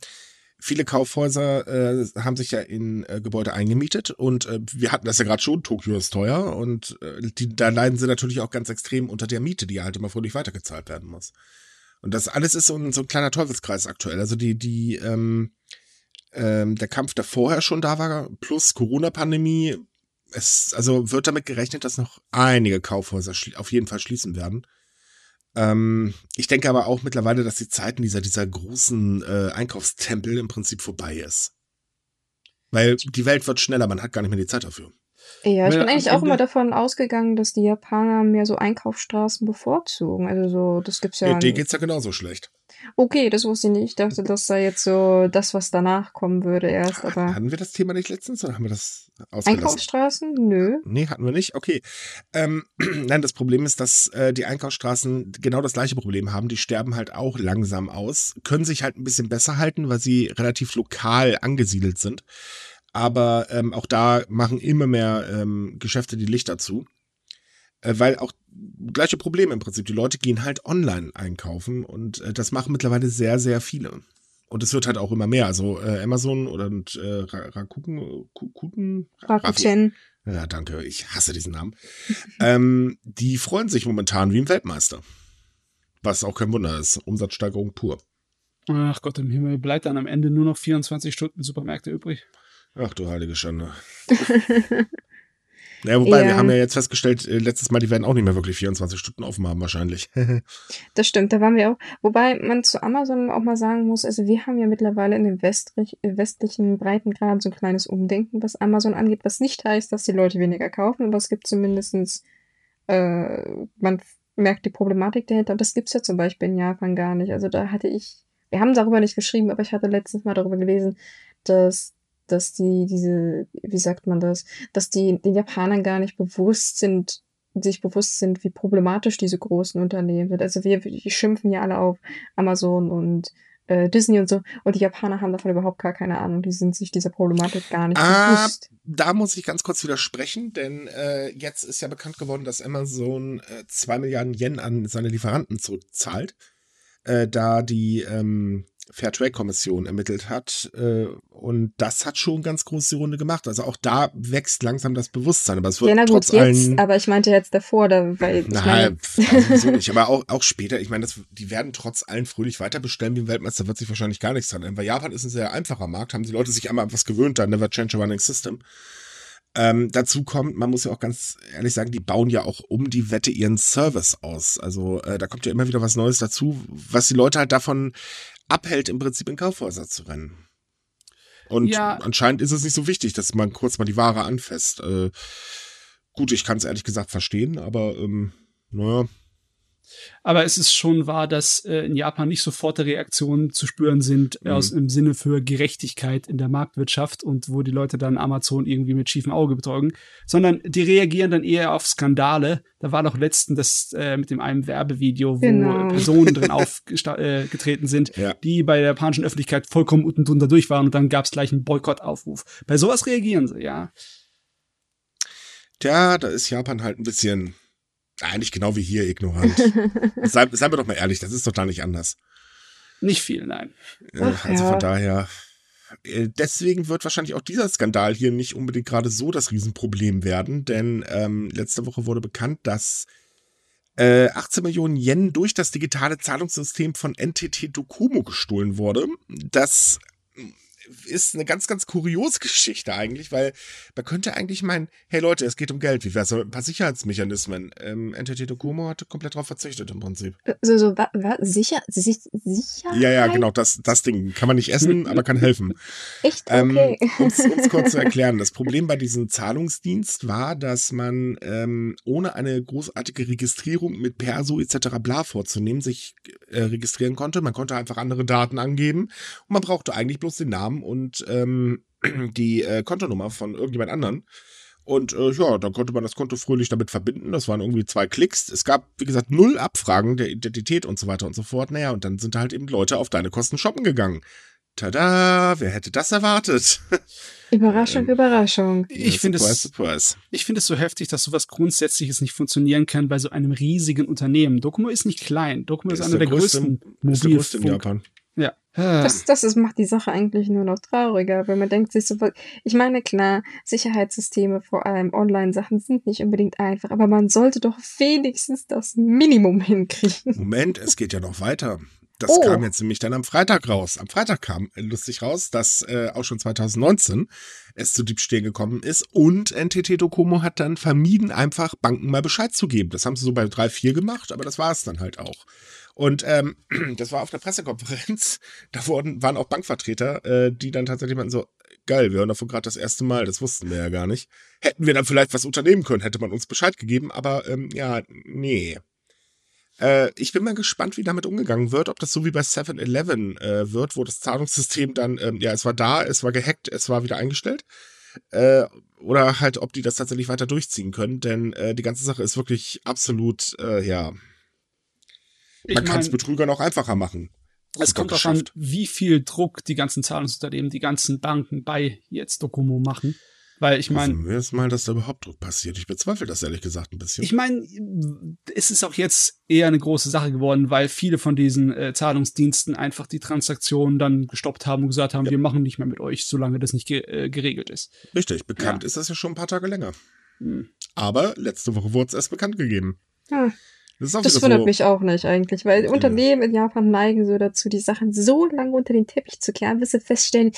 viele Kaufhäuser äh, haben sich ja in äh, Gebäude eingemietet und äh, wir hatten das ja gerade schon, Tokio ist teuer und äh, die, da leiden sie natürlich auch ganz extrem unter der Miete, die halt immer fröhlich weitergezahlt werden muss. Und das alles ist so ein, so ein kleiner Teufelskreis aktuell. Also die, die, ähm, ähm, der Kampf, der vorher schon da war, plus Corona-Pandemie, es, also wird damit gerechnet, dass noch einige Kaufhäuser auf jeden Fall schließen werden. Ähm, ich denke aber auch mittlerweile, dass die Zeiten dieser, dieser großen äh, Einkaufstempel im Prinzip vorbei ist. Weil die Welt wird schneller, man hat gar nicht mehr die Zeit dafür. Ja, ich Weil bin eigentlich auch immer davon ausgegangen, dass die Japaner mehr so Einkaufsstraßen bevorzugen. Also so, das gibt's ja. Ja. Denen geht's ja genauso schlecht. Okay, das wusste ich nicht. Ich dachte, das sei jetzt so das, was danach kommen würde erst, aber. Hatten wir das Thema nicht letztens oder haben wir das ausgelassen? Einkaufsstraßen? Nö. Nee, hatten wir nicht. Okay. Ähm, <clears throat> nein, das Problem ist, dass äh, die Einkaufsstraßen genau das gleiche Problem haben. Die sterben halt auch langsam aus, können sich halt ein bisschen besser halten, weil sie relativ lokal angesiedelt sind. Aber ähm, auch da machen immer mehr ähm, Geschäfte die Lichter zu. Äh, weil auch gleiche Probleme im Prinzip. Die Leute gehen halt online einkaufen und äh, das machen mittlerweile sehr, sehr viele. Und es wird halt auch immer mehr. Also äh, Amazon oder und, äh, Rakuten, Kuten, Rakuten. Ja, danke. Ich hasse diesen Namen. <laughs> ähm, die freuen sich momentan wie ein Weltmeister. Was auch kein Wunder ist. Umsatzsteigerung pur. Ach Gott im Himmel, bleibt dann am Ende nur noch 24 Stunden Supermärkte übrig. Ach du heilige Schande. <laughs> Ja, wobei, ja. wir haben ja jetzt festgestellt, äh, letztes Mal, die werden auch nicht mehr wirklich 24 Stunden offen haben, wahrscheinlich. <laughs> <laughs> das stimmt, da waren wir auch. Wobei man zu Amazon auch mal sagen muss, also wir haben ja mittlerweile in den westlich, westlichen Breitengraden so ein kleines Umdenken, was Amazon angeht, was nicht heißt, dass die Leute weniger kaufen, aber es gibt zumindestens äh, man merkt die Problematik dahinter. Und das gibt's ja zum Beispiel in Japan gar nicht. Also da hatte ich, wir haben darüber nicht geschrieben, aber ich hatte letztens mal darüber gelesen, dass dass die diese, wie sagt man das, dass die den Japanern gar nicht bewusst sind, sich bewusst sind, wie problematisch diese großen Unternehmen sind. Also wir, wir schimpfen ja alle auf Amazon und äh, Disney und so. Und die Japaner haben davon überhaupt gar keine Ahnung. Die sind sich dieser Problematik gar nicht ah, bewusst. Da muss ich ganz kurz widersprechen, denn äh, jetzt ist ja bekannt geworden, dass Amazon äh, zwei Milliarden Yen an seine Lieferanten zurückzahlt, äh, da die ähm, Fairtrade-Kommission ermittelt hat. Äh, und das hat schon ganz große Runde gemacht. Also auch da wächst langsam das Bewusstsein. Aber es wird ja, na gut, trotz jetzt, allen, aber ich meinte jetzt davor, da, weil. Nein, also nicht. Aber auch, auch später, ich meine, das, die werden trotz allen fröhlich weiter bestellen wie ein Weltmeister, wird sich wahrscheinlich gar nichts dran. Weil Japan ist ein sehr einfacher Markt, haben die Leute sich einmal etwas gewöhnt, da never change a running system. Ähm, dazu kommt, man muss ja auch ganz ehrlich sagen, die bauen ja auch um die Wette ihren Service aus. Also äh, da kommt ja immer wieder was Neues dazu, was die Leute halt davon abhält, im Prinzip in Kaufhäuser zu rennen. Und ja. anscheinend ist es nicht so wichtig, dass man kurz mal die Ware anfasst. Äh, gut, ich kann es ehrlich gesagt verstehen, aber ähm, naja, aber es ist schon wahr, dass äh, in Japan nicht sofort Reaktionen zu spüren sind mhm. aus im Sinne für Gerechtigkeit in der Marktwirtschaft und wo die Leute dann Amazon irgendwie mit schiefem Auge betäugen, sondern die reagieren dann eher auf Skandale. Da war doch letztens das äh, mit dem einem Werbevideo, wo genau. Personen drin <laughs> aufgetreten äh, sind, ja. die bei der japanischen Öffentlichkeit vollkommen unten drunter durch waren und dann gab es gleich einen Boykottaufruf. Bei sowas reagieren sie, ja. Tja, da ist Japan halt ein bisschen eigentlich genau wie hier ignorant. <laughs> Sei, seien wir doch mal ehrlich, das ist doch da nicht anders. Nicht viel, nein. Ach, also ja. von daher. Äh, deswegen wird wahrscheinlich auch dieser Skandal hier nicht unbedingt gerade so das Riesenproblem werden, denn ähm, letzte Woche wurde bekannt, dass äh, 18 Millionen Yen durch das digitale Zahlungssystem von NTT Docomo gestohlen wurde. Das ist eine ganz, ganz kuriose Geschichte eigentlich, weil man könnte eigentlich meinen, hey Leute, es geht um Geld, wie wär's mit ein paar Sicherheitsmechanismen? Ähm, NTT Docomo hat komplett darauf verzichtet im Prinzip. So, so, wa, wa, sicher, sicher? Ja, ja, genau, das, das Ding kann man nicht essen, <laughs> aber kann helfen. Echt? Ähm, okay. Ähm, uns, uns kurz zu <laughs> erklären, das Problem bei diesem Zahlungsdienst war, dass man ähm, ohne eine großartige Registrierung mit Perso etc. bla vorzunehmen, sich äh, registrieren konnte. Man konnte einfach andere Daten angeben und man brauchte eigentlich bloß den Namen und ähm, <clears throat> die äh, Kontonummer von irgendjemand anderen. Und äh, ja, dann konnte man das Konto fröhlich damit verbinden. Das waren irgendwie zwei Klicks. Es gab, wie gesagt, null Abfragen der Identität und so weiter und so fort. Naja, und dann sind halt eben Leute auf deine Kosten shoppen gegangen. Tada, wer hätte das erwartet? <laughs> Überraschung, ähm, Überraschung. Ich finde es, ich finde es so heftig, dass sowas Grundsätzliches nicht funktionieren kann bei so einem riesigen Unternehmen. Docomo ist nicht klein. Docomo ist, ist einer der, der größten Mobilfunk. Ist der größte in Japan. Ja. Das, das ist, macht die Sache eigentlich nur noch trauriger, weil man denkt sich so, ich meine, klar, Sicherheitssysteme, vor allem Online-Sachen, sind nicht unbedingt einfach, aber man sollte doch wenigstens das Minimum hinkriegen. Moment, es geht ja noch weiter. Das oh. kam jetzt nämlich dann am Freitag raus. Am Freitag kam äh, lustig raus, dass äh, auch schon 2019 es zu Diebstählen gekommen ist und NTT Docomo hat dann vermieden, einfach Banken mal Bescheid zu geben. Das haben sie so bei 3, 4 gemacht, aber das war es dann halt auch. Und ähm, <clears throat> das war auf der Pressekonferenz. Da wurden, waren auch Bankvertreter, äh, die dann tatsächlich meinten so, geil, wir hören davon gerade das erste Mal, das wussten wir ja gar nicht. Hätten wir dann vielleicht was unternehmen können, hätte man uns Bescheid gegeben, aber ähm, ja, nee. Äh, ich bin mal gespannt, wie damit umgegangen wird, ob das so wie bei 7-Eleven äh, wird, wo das Zahlungssystem dann, ähm, ja, es war da, es war gehackt, es war wieder eingestellt. Äh, oder halt, ob die das tatsächlich weiter durchziehen können, denn äh, die ganze Sache ist wirklich absolut, äh, ja. Man kann es Betrügern auch einfacher machen. Es kommt darauf an, wie viel Druck die ganzen Zahlungsunternehmen, die ganzen Banken bei jetzt Docomo machen. Weil ich meine. Hoffen wir es mal, dass da überhaupt Druck passiert. Ich bezweifle das ehrlich gesagt ein bisschen. Ich meine, es ist auch jetzt eher eine große Sache geworden, weil viele von diesen äh, Zahlungsdiensten einfach die Transaktionen dann gestoppt haben und gesagt haben, ja. wir machen nicht mehr mit euch, solange das nicht ge äh, geregelt ist. Richtig, bekannt ja. ist das ja schon ein paar Tage länger. Hm. Aber letzte Woche wurde es erst bekannt gegeben. Hm. Das, das wundert so. mich auch nicht eigentlich, weil. Unternehmen in Japan neigen so dazu, die Sachen so lange unter den Teppich zu kehren, bis sie feststellen,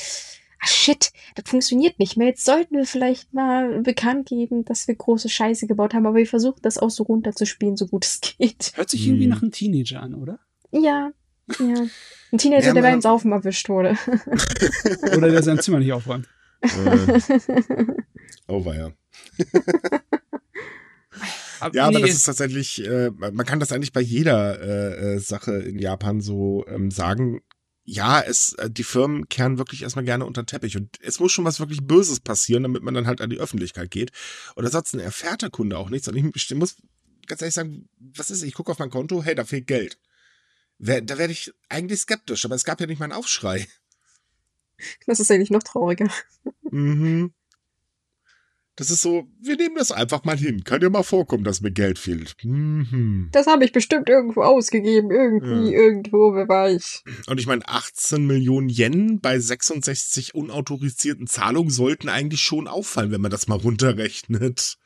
shit, das funktioniert nicht mehr. Jetzt sollten wir vielleicht mal bekannt geben, dass wir große Scheiße gebaut haben, aber wir versuchen das auch so runterzuspielen, so gut es geht. Hört sich irgendwie hm. nach einem Teenager an, oder? Ja, ja. Ein Teenager, ja, der beim Saufen erwischt wurde. <laughs> oder der sein Zimmer nicht aufräumt. Äh. <laughs> Oh, war ja. ja, aber das ist tatsächlich, äh, man kann das eigentlich bei jeder äh, äh, Sache in Japan so ähm, sagen ja, es, äh, die Firmen kehren wirklich erstmal gerne unter den Teppich und es muss schon was wirklich Böses passieren, damit man dann halt an die Öffentlichkeit geht. Und ansonsten erfährt der Kunde auch nichts. Und ich muss ganz ehrlich sagen, was ist, ich gucke auf mein Konto, hey, da fehlt Geld. Da werde ich eigentlich skeptisch, aber es gab ja nicht mal einen Aufschrei. Das ist eigentlich noch trauriger. Mhm. Das ist so, wir nehmen das einfach mal hin. Kann ja mal vorkommen, dass mir Geld fehlt. Mhm. Das habe ich bestimmt irgendwo ausgegeben. Irgendwie, ja. irgendwo, wer weiß. Und ich meine, 18 Millionen Yen bei 66 unautorisierten Zahlungen sollten eigentlich schon auffallen, wenn man das mal runterrechnet.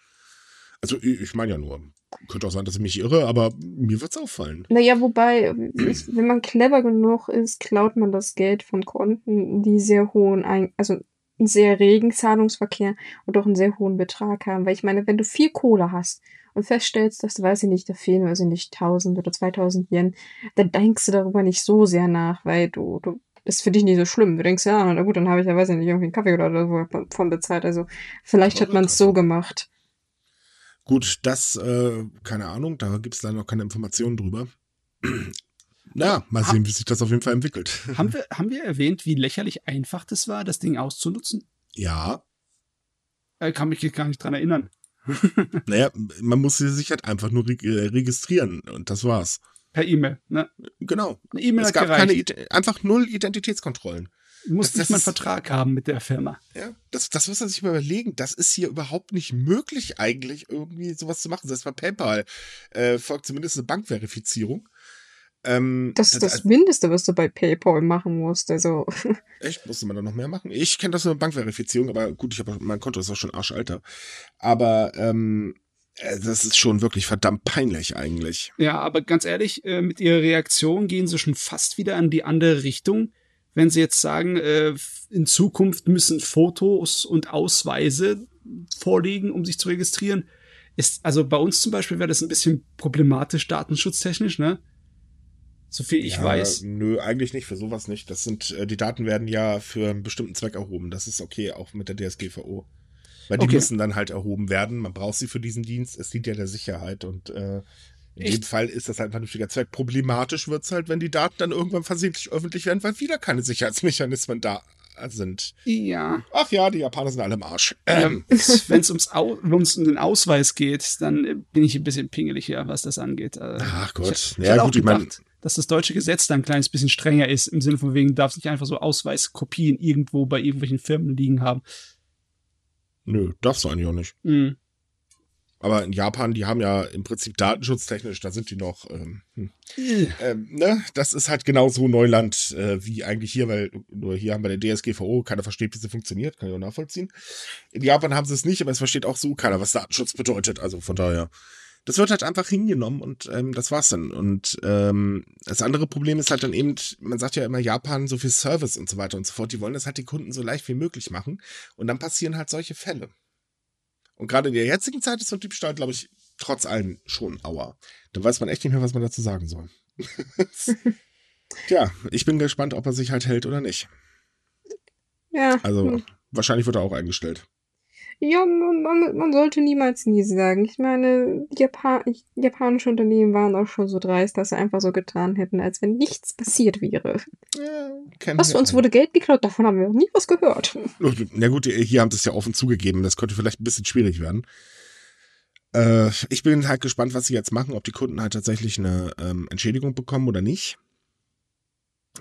Also, ich meine ja nur, könnte auch sein, dass ich mich irre, aber mir wird's auffallen. Naja, wobei, wenn man clever genug ist, klaut man das Geld von Konten, die sehr hohen, Ein also einen sehr regen Zahlungsverkehr und auch einen sehr hohen Betrag haben. Weil ich meine, wenn du viel Kohle hast und feststellst, dass, weiß ich nicht, da fehlen, weiß ich nicht, 1000 oder 2000 Yen, dann denkst du darüber nicht so sehr nach, weil du, du ist für dich nicht so schlimm. Du denkst, ja, na gut, dann habe ich ja, weiß ich nicht, irgendwie einen Kaffee oder so von bezahlt. Also vielleicht hat man es so gemacht. Gut, das, äh, keine Ahnung, da gibt es leider noch keine Informationen drüber. Na, mal sehen, wie sich das auf jeden Fall entwickelt. <laughs> Haben wir, haben wir erwähnt, wie lächerlich einfach das war, das Ding auszunutzen? Ja. Ich kann mich gar nicht dran erinnern. <laughs> naja, man muss sich halt einfach nur äh, registrieren und das war's. Per E-Mail, ne? Genau. Eine E-Mail es gab gereicht. keine, einfach null Identitätskontrollen. Das, nicht mal einen Vertrag haben mit der Firma. Ja, das, das muss man sich mal überlegen. Das ist hier überhaupt nicht möglich, eigentlich irgendwie sowas zu machen. Selbst bei PayPal äh, folgt zumindest eine Bankverifizierung. Ähm, das ist das, das Mindeste, was du bei PayPal machen musst. Also. <laughs> Echt? Musste man da noch mehr machen? Ich kenne das nur Bankverifizierung, aber gut, ich habe mein Konto ist auch schon arschalter. Aber ähm, äh, das ist schon wirklich verdammt peinlich eigentlich. Ja, aber ganz ehrlich, äh, mit ihrer Reaktion gehen sie schon fast wieder in die andere Richtung. Wenn sie jetzt sagen, äh, in Zukunft müssen Fotos und Ausweise vorliegen, um sich zu registrieren, ist, also bei uns zum Beispiel wäre das ein bisschen problematisch datenschutztechnisch, ne? So viel ich ja, weiß. Nö, eigentlich nicht, für sowas nicht. Das sind, äh, die Daten werden ja für einen bestimmten Zweck erhoben. Das ist okay, auch mit der DSGVO. Weil die okay. müssen dann halt erhoben werden. Man braucht sie für diesen Dienst. Es dient ja der Sicherheit und äh, in Echt? dem Fall ist das halt ein vernünftiger Zweck. Problematisch wird's halt, wenn die Daten dann irgendwann versehentlich öffentlich werden, weil wieder keine Sicherheitsmechanismen da sind. Ja. Ach ja, die Japaner sind alle im Arsch. Ähm. Wenn es ums Au ums um den Ausweis geht, dann bin ich ein bisschen pingelig hier, was das angeht. Äh, Ach Gott. Ich, ich ja, gut, ich meine dass das deutsche Gesetz da ein kleines bisschen strenger ist, im Sinne von wegen, darf nicht einfach so Ausweiskopien irgendwo bei irgendwelchen Firmen liegen haben. Nö, darfst du eigentlich auch nicht. Mhm. Aber in Japan, die haben ja im Prinzip datenschutztechnisch, da sind die noch, ähm, hm. ähm, ne? Das ist halt genauso Neuland äh, wie eigentlich hier, weil nur hier haben wir der DSGVO, keiner versteht, wie sie funktioniert, kann ich auch nachvollziehen. In Japan haben sie es nicht, aber es versteht auch so keiner, was Datenschutz bedeutet. Also von daher das wird halt einfach hingenommen und ähm, das war's dann. Und ähm, das andere Problem ist halt dann eben, man sagt ja immer Japan so viel Service und so weiter und so fort. Die wollen das halt den Kunden so leicht wie möglich machen. Und dann passieren halt solche Fälle. Und gerade in der jetzigen Zeit ist so ein Diebstahl, glaube ich, trotz allem schon Aua. Da weiß man echt nicht mehr, was man dazu sagen soll. <laughs> Tja, ich bin gespannt, ob er sich halt hält oder nicht. Ja. Also, hm. wahrscheinlich wird er auch eingestellt. Ja, man, man sollte niemals nie sagen. Ich meine, Japan japanische Unternehmen waren auch schon so dreist, dass sie einfach so getan hätten, als wenn nichts passiert wäre. Ja, was, uns wurde Geld geklaut, davon haben wir noch nie was gehört. Na gut, hier haben sie es ja offen zugegeben. Das könnte vielleicht ein bisschen schwierig werden. Äh, ich bin halt gespannt, was sie jetzt machen, ob die Kunden halt tatsächlich eine ähm, Entschädigung bekommen oder nicht.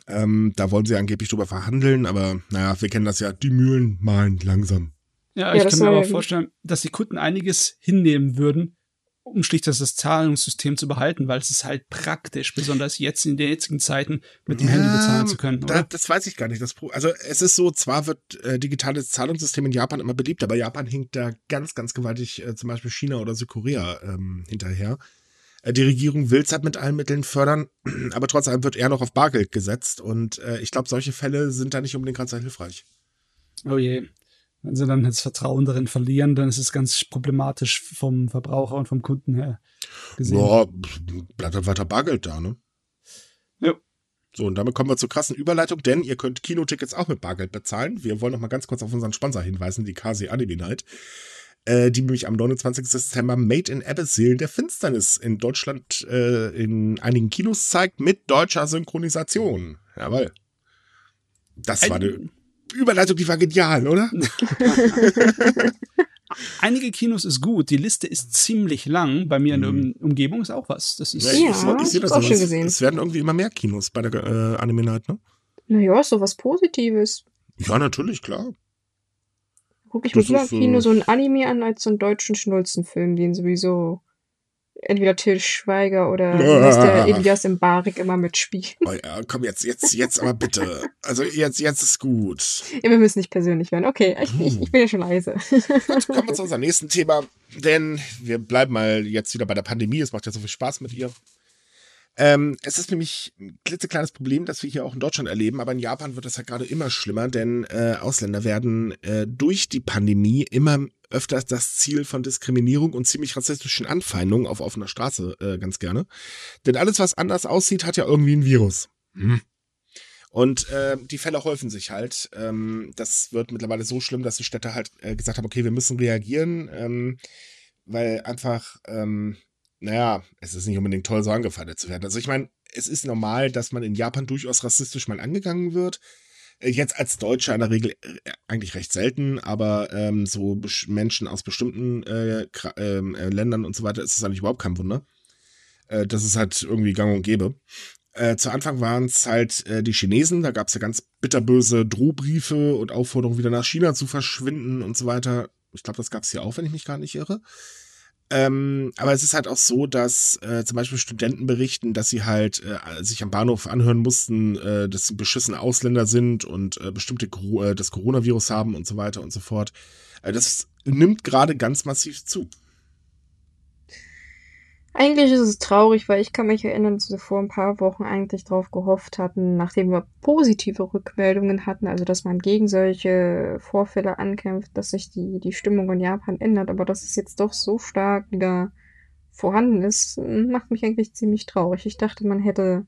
Ähm, da wollen sie angeblich drüber verhandeln, aber naja, wir kennen das ja, die Mühlen malen langsam. Ja, ich ja, kann mir aber vorstellen, dass die Kunden einiges hinnehmen würden, um schlicht das Zahlungssystem zu behalten, weil es ist halt praktisch, besonders jetzt in den jetzigen Zeiten mit dem ja, Handy bezahlen zu können. Da, das weiß ich gar nicht. Das also es ist so, zwar wird äh, digitales Zahlungssystem in Japan immer beliebt, aber Japan hinkt da ganz, ganz gewaltig äh, zum Beispiel China oder Südkorea ähm, hinterher. Äh, die Regierung will es halt mit allen Mitteln fördern, <clears throat> aber trotzdem wird eher noch auf Bargeld gesetzt. Und äh, ich glaube, solche Fälle sind da nicht unbedingt ganz sehr hilfreich. Oh je. Wenn sie dann das Vertrauen darin verlieren, dann ist es ganz problematisch vom Verbraucher und vom Kunden her gesehen. Ja, bleibt halt weiter Bargeld da, ne? Ja. So, und damit kommen wir zur krassen Überleitung, denn ihr könnt Kinotickets auch mit Bargeld bezahlen. Wir wollen noch mal ganz kurz auf unseren Sponsor hinweisen, die KC Anime Night äh, die nämlich am 29. September Made in Abyss Seelen der Finsternis in Deutschland äh, in einigen Kinos zeigt mit deutscher Synchronisation. Jawohl. Das Ein war eine Überleitung, die war genial, oder? <laughs> Einige Kinos ist gut, die Liste ist ziemlich lang. Bei mir in der um Umgebung ist auch was. Das ist ja, ich, ich, ich sehe das auch schon gesehen. Es werden irgendwie immer mehr Kinos bei der äh, Anime Night, ne? Naja, ist doch was Positives. Ja, natürlich, klar. Gucke ich mir lieber im Kino so ein Anime an als so einen deutschen Schnulzenfilm, den sowieso entweder Till Schweiger oder ah. der Elias im Barik immer mitspielt. Oh ja, komm jetzt, jetzt, jetzt aber bitte. Also jetzt, jetzt ist gut. Ja, wir müssen nicht persönlich werden. Okay, ich, ich, ich bin ja schon leise. Gut, kommen wir zu unserem nächsten Thema, denn wir bleiben mal jetzt wieder bei der Pandemie. Es macht ja so viel Spaß mit ihr. Ähm, es ist nämlich ein klitzekleines Problem, das wir hier auch in Deutschland erleben, aber in Japan wird das ja gerade immer schlimmer, denn äh, Ausländer werden äh, durch die Pandemie immer öfter das Ziel von Diskriminierung und ziemlich rassistischen Anfeindungen auf offener Straße äh, ganz gerne. Denn alles, was anders aussieht, hat ja irgendwie ein Virus. Hm. Und äh, die Fälle häufen sich halt. Ähm, das wird mittlerweile so schlimm, dass die Städte halt äh, gesagt haben, okay, wir müssen reagieren, ähm, weil einfach ähm, naja, es ist nicht unbedingt toll, so angefeindet zu werden. Also ich meine, es ist normal, dass man in Japan durchaus rassistisch mal angegangen wird. Äh, jetzt als Deutscher in der Regel äh, eigentlich recht selten, aber ähm, so Menschen aus bestimmten äh, ähm, äh, Ländern und so weiter ist es eigentlich überhaupt kein Wunder. Äh, das ist halt irgendwie gang und gäbe. Äh, zu Anfang waren es halt äh, die Chinesen, da gab es ja ganz bitterböse Drohbriefe und Aufforderungen, wieder nach China zu verschwinden und so weiter. Ich glaube, das gab es hier auch, wenn ich mich gar nicht irre. Ähm, aber es ist halt auch so, dass äh, zum Beispiel Studenten berichten, dass sie halt äh, sich am Bahnhof anhören mussten, äh, dass sie beschissene Ausländer sind und äh, bestimmte äh, das Coronavirus haben und so weiter und so fort. Äh, das nimmt gerade ganz massiv zu. Eigentlich ist es traurig, weil ich kann mich erinnern, dass wir vor ein paar Wochen eigentlich darauf gehofft hatten, nachdem wir positive Rückmeldungen hatten, also dass man gegen solche Vorfälle ankämpft, dass sich die, die Stimmung in Japan ändert. Aber dass es jetzt doch so stark wieder vorhanden ist, macht mich eigentlich ziemlich traurig. Ich dachte, man hätte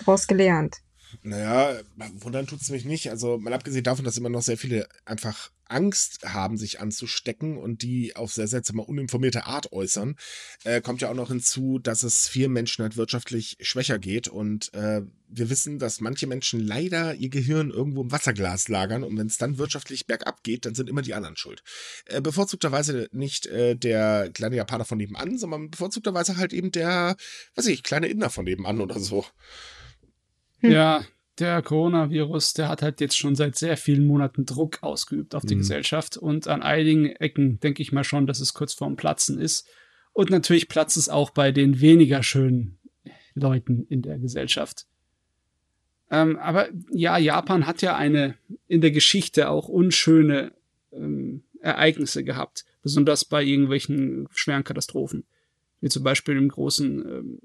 daraus gelernt. Naja, wundern tut es mich nicht. Also mal abgesehen davon, dass immer noch sehr viele einfach Angst haben, sich anzustecken und die auf sehr seltsame, uninformierte Art äußern, äh, kommt ja auch noch hinzu, dass es vielen Menschen halt wirtschaftlich schwächer geht. Und äh, wir wissen, dass manche Menschen leider ihr Gehirn irgendwo im Wasserglas lagern und wenn es dann wirtschaftlich bergab geht, dann sind immer die anderen schuld. Äh, bevorzugterweise nicht äh, der kleine Japaner von nebenan, sondern bevorzugterweise halt eben der, weiß ich, kleine Inder von nebenan oder so. Hm. Ja, der Coronavirus, der hat halt jetzt schon seit sehr vielen Monaten Druck ausgeübt auf die mhm. Gesellschaft und an einigen Ecken denke ich mal schon, dass es kurz vorm Platzen ist. Und natürlich platzt es auch bei den weniger schönen Leuten in der Gesellschaft. Ähm, aber ja, Japan hat ja eine in der Geschichte auch unschöne ähm, Ereignisse gehabt, besonders bei irgendwelchen schweren Katastrophen, wie zum Beispiel im großen ähm,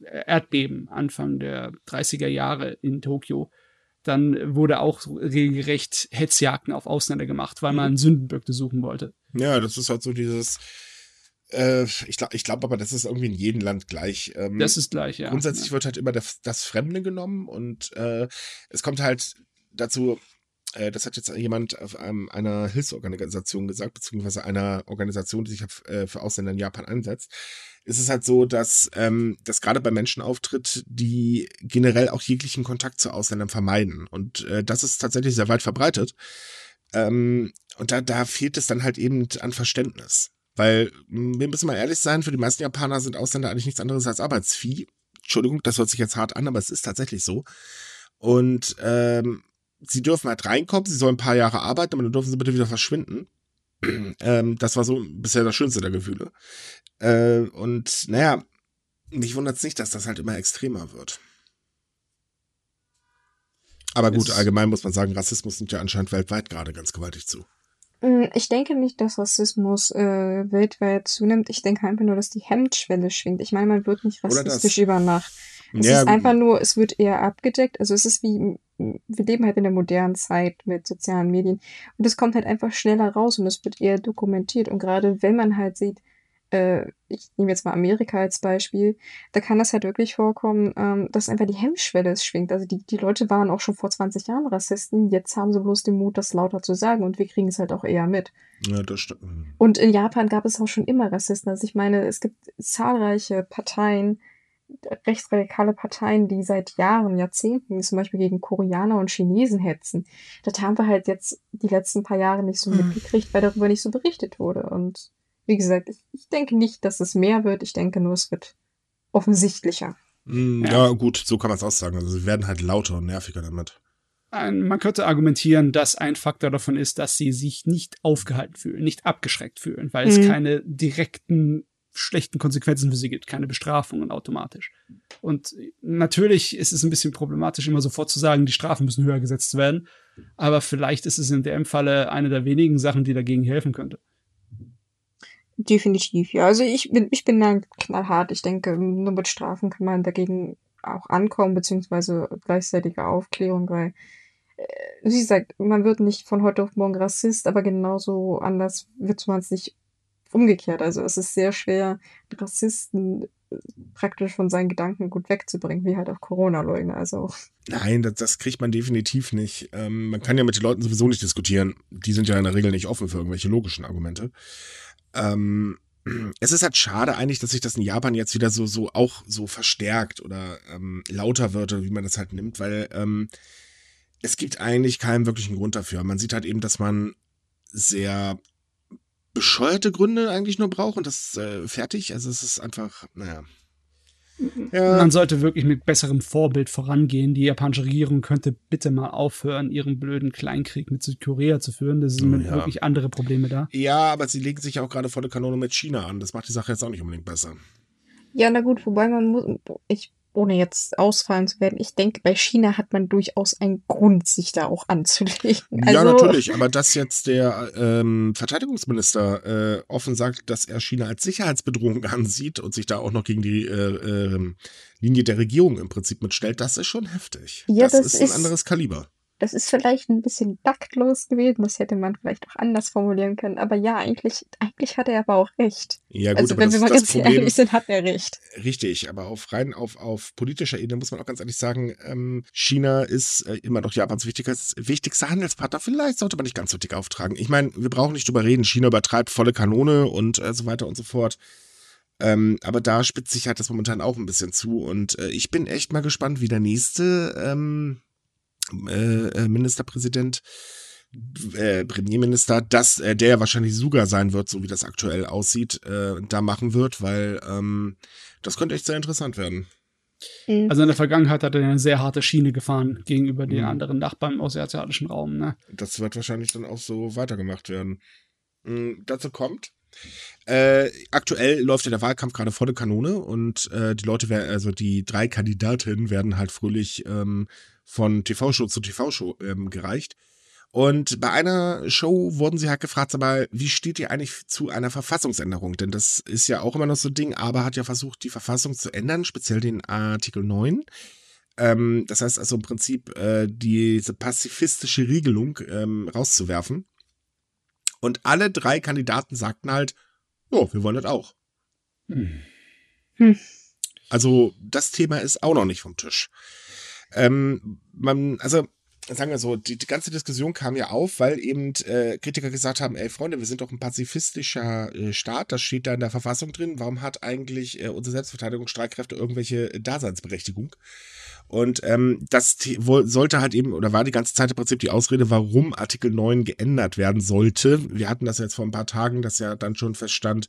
Erdbeben Anfang der 30er Jahre in Tokio, dann wurde auch regelrecht Hetzjagden auf Ausländer gemacht, weil man mhm. Sündenböcke suchen wollte. Ja, das ist halt so dieses, äh, ich glaube ich glaub aber, das ist irgendwie in jedem Land gleich. Ähm, das ist gleich, ja. Grundsätzlich ja. wird halt immer das, das Fremde genommen und äh, es kommt halt dazu, äh, das hat jetzt jemand auf einem, einer Hilfsorganisation gesagt, beziehungsweise einer Organisation, die sich äh, für Ausländer in Japan einsetzt, ist es halt so, dass ähm, das gerade bei Menschen auftritt, die generell auch jeglichen Kontakt zu Ausländern vermeiden. Und äh, das ist tatsächlich sehr weit verbreitet. Ähm, und da, da fehlt es dann halt eben an Verständnis. Weil, wir müssen mal ehrlich sein, für die meisten Japaner sind Ausländer eigentlich nichts anderes als Arbeitsvieh. Entschuldigung, das hört sich jetzt hart an, aber es ist tatsächlich so. Und ähm, sie dürfen halt reinkommen, sie sollen ein paar Jahre arbeiten, aber dann dürfen sie bitte wieder verschwinden. Ähm, das war so bisher das Schönste der Gefühle. Äh, und naja, mich wundert es nicht, dass das halt immer extremer wird. Aber gut, es allgemein muss man sagen, Rassismus nimmt ja anscheinend weltweit gerade ganz gewaltig zu. Mm, ich denke nicht, dass Rassismus äh, weltweit zunimmt. Ich denke einfach nur, dass die Hemmschwelle schwingt. Ich meine, man wird nicht rassistisch über Nacht. Es ja, ist einfach nur, es wird eher abgedeckt. Also es ist wie, wir leben halt in der modernen Zeit mit sozialen Medien. Und es kommt halt einfach schneller raus und es wird eher dokumentiert. Und gerade wenn man halt sieht, äh, ich nehme jetzt mal Amerika als Beispiel, da kann das halt wirklich vorkommen, ähm, dass einfach die Hemmschwelle schwingt. Also die, die Leute waren auch schon vor 20 Jahren Rassisten, jetzt haben sie bloß den Mut, das lauter zu sagen und wir kriegen es halt auch eher mit. Ja, das stimmt. Und in Japan gab es auch schon immer Rassisten. Also ich meine, es gibt zahlreiche Parteien, rechtsradikale Parteien, die seit Jahren, Jahrzehnten zum Beispiel gegen Koreaner und Chinesen hetzen. Das haben wir halt jetzt die letzten paar Jahre nicht so hm. mitgekriegt, weil darüber nicht so berichtet wurde. Und wie gesagt, ich, ich denke nicht, dass es mehr wird. Ich denke nur, es wird offensichtlicher. Mm, ja. ja, gut, so kann man es auch sagen. Also sie werden halt lauter und nerviger damit. Man könnte argumentieren, dass ein Faktor davon ist, dass sie sich nicht aufgehalten fühlen, nicht abgeschreckt fühlen, weil es mhm. keine direkten schlechten Konsequenzen für sie gibt, keine Bestrafungen automatisch. Und natürlich ist es ein bisschen problematisch, immer sofort zu sagen, die Strafen müssen höher gesetzt werden. Aber vielleicht ist es in dem Falle eine der wenigen Sachen, die dagegen helfen könnte. Definitiv, ja. Also ich bin, ich bin da knallhart. Ich denke, nur mit Strafen kann man dagegen auch ankommen, beziehungsweise gleichzeitige Aufklärung, weil, äh, wie gesagt, man wird nicht von heute auf morgen Rassist, aber genauso anders wird man es nicht umgekehrt. Also es ist sehr schwer, Rassisten äh, praktisch von seinen Gedanken gut wegzubringen, wie halt auch Corona-Leugner. Also. Nein, das, das kriegt man definitiv nicht. Ähm, man kann ja mit den Leuten sowieso nicht diskutieren. Die sind ja in der Regel nicht offen für irgendwelche logischen Argumente. Ähm, es ist halt schade eigentlich, dass sich das in Japan jetzt wieder so, so auch so verstärkt oder ähm, lauter wird, wie man das halt nimmt, weil ähm, es gibt eigentlich keinen wirklichen Grund dafür. Man sieht halt eben, dass man sehr bescheuerte Gründe eigentlich nur braucht und das ist äh, fertig. Also es ist einfach, naja. Ja. Man sollte wirklich mit besserem Vorbild vorangehen. Die japanische Regierung könnte bitte mal aufhören, ihren blöden Kleinkrieg mit Südkorea zu führen. Das sind ja. wirklich andere Probleme da. Ja, aber sie legen sich auch gerade volle Kanone mit China an. Das macht die Sache jetzt auch nicht unbedingt besser. Ja, na gut, wobei man muss, ich ohne jetzt ausfallen zu werden, ich denke, bei China hat man durchaus einen Grund, sich da auch anzulegen. Also, ja, natürlich, aber dass jetzt der ähm, Verteidigungsminister äh, offen sagt, dass er China als Sicherheitsbedrohung <laughs> ansieht und sich da auch noch gegen die äh, äh, Linie der Regierung im Prinzip mitstellt, das ist schon heftig. Ja, das, das ist ein anderes Kaliber. Das ist vielleicht ein bisschen taktlos gewesen, das hätte man vielleicht auch anders formulieren können. Aber ja, eigentlich, eigentlich hat er aber auch recht. Ja, gut, also wenn wir mal ganz Problem, ehrlich sind, hat er recht. Richtig, aber auf rein auf, auf politischer Ebene muss man auch ganz ehrlich sagen, ähm, China ist äh, immer noch Japans wichtigster, wichtigster Handelspartner. Vielleicht sollte man nicht ganz so dick auftragen. Ich meine, wir brauchen nicht drüber reden. China übertreibt volle Kanone und äh, so weiter und so fort. Ähm, aber da spitzt sich halt das momentan auch ein bisschen zu. Und äh, ich bin echt mal gespannt, wie der nächste ähm, äh, äh, Ministerpräsident, äh, Premierminister, dass äh, der wahrscheinlich sogar sein wird, so wie das aktuell aussieht, äh, da machen wird, weil ähm, das könnte echt sehr interessant werden. Mhm. Also in der Vergangenheit hat er eine sehr harte Schiene gefahren gegenüber den mhm. anderen Nachbarn aus dem asiatischen Raum. Ne? Das wird wahrscheinlich dann auch so weitergemacht werden. Mhm, dazu kommt, äh, aktuell läuft ja der Wahlkampf gerade volle Kanone und äh, die Leute werden, also die drei Kandidatinnen werden halt fröhlich ähm, von TV-Show zu TV-Show ähm, gereicht. Und bei einer Show wurden sie halt gefragt, sag mal, wie steht ihr eigentlich zu einer Verfassungsänderung? Denn das ist ja auch immer noch so ein Ding, aber hat ja versucht, die Verfassung zu ändern, speziell den Artikel 9. Ähm, das heißt also im Prinzip äh, diese pazifistische Regelung ähm, rauszuwerfen. Und alle drei Kandidaten sagten halt, oh, wir wollen das auch. Hm. Hm. Also das Thema ist auch noch nicht vom Tisch. Ähm, man, also sagen wir so, die, die, ganze Diskussion kam ja auf, weil eben äh, Kritiker gesagt haben, ey Freunde, wir sind doch ein pazifistischer äh, Staat, das steht da in der Verfassung drin, warum hat eigentlich äh, unsere Selbstverteidigungsstreitkräfte irgendwelche Daseinsberechtigung? Und ähm, das sollte halt eben, oder war die ganze Zeit im Prinzip die Ausrede, warum Artikel 9 geändert werden sollte. Wir hatten das jetzt vor ein paar Tagen, dass ja dann schon feststand,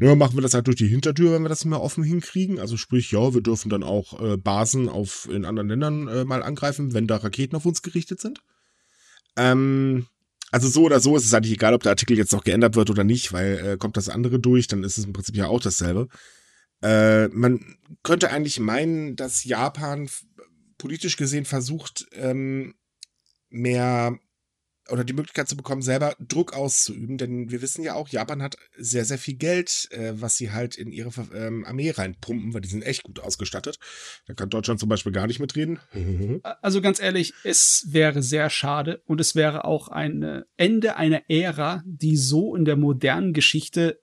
ja, machen wir das halt durch die Hintertür, wenn wir das nicht mehr offen hinkriegen. Also sprich, ja, wir dürfen dann auch äh, Basen auf in anderen Ländern äh, mal angreifen, wenn da Raketen auf uns gerichtet sind. Ähm, also so oder so ist es eigentlich egal, ob der Artikel jetzt noch geändert wird oder nicht, weil äh, kommt das andere durch, dann ist es im Prinzip ja auch dasselbe. Äh, man könnte eigentlich meinen, dass Japan politisch gesehen versucht, ähm, mehr oder die Möglichkeit zu bekommen, selber Druck auszuüben, denn wir wissen ja auch, Japan hat sehr, sehr viel Geld, äh, was sie halt in ihre ähm, Armee reinpumpen, weil die sind echt gut ausgestattet. Da kann Deutschland zum Beispiel gar nicht mitreden. Also ganz ehrlich, es wäre sehr schade und es wäre auch ein Ende einer Ära, die so in der modernen Geschichte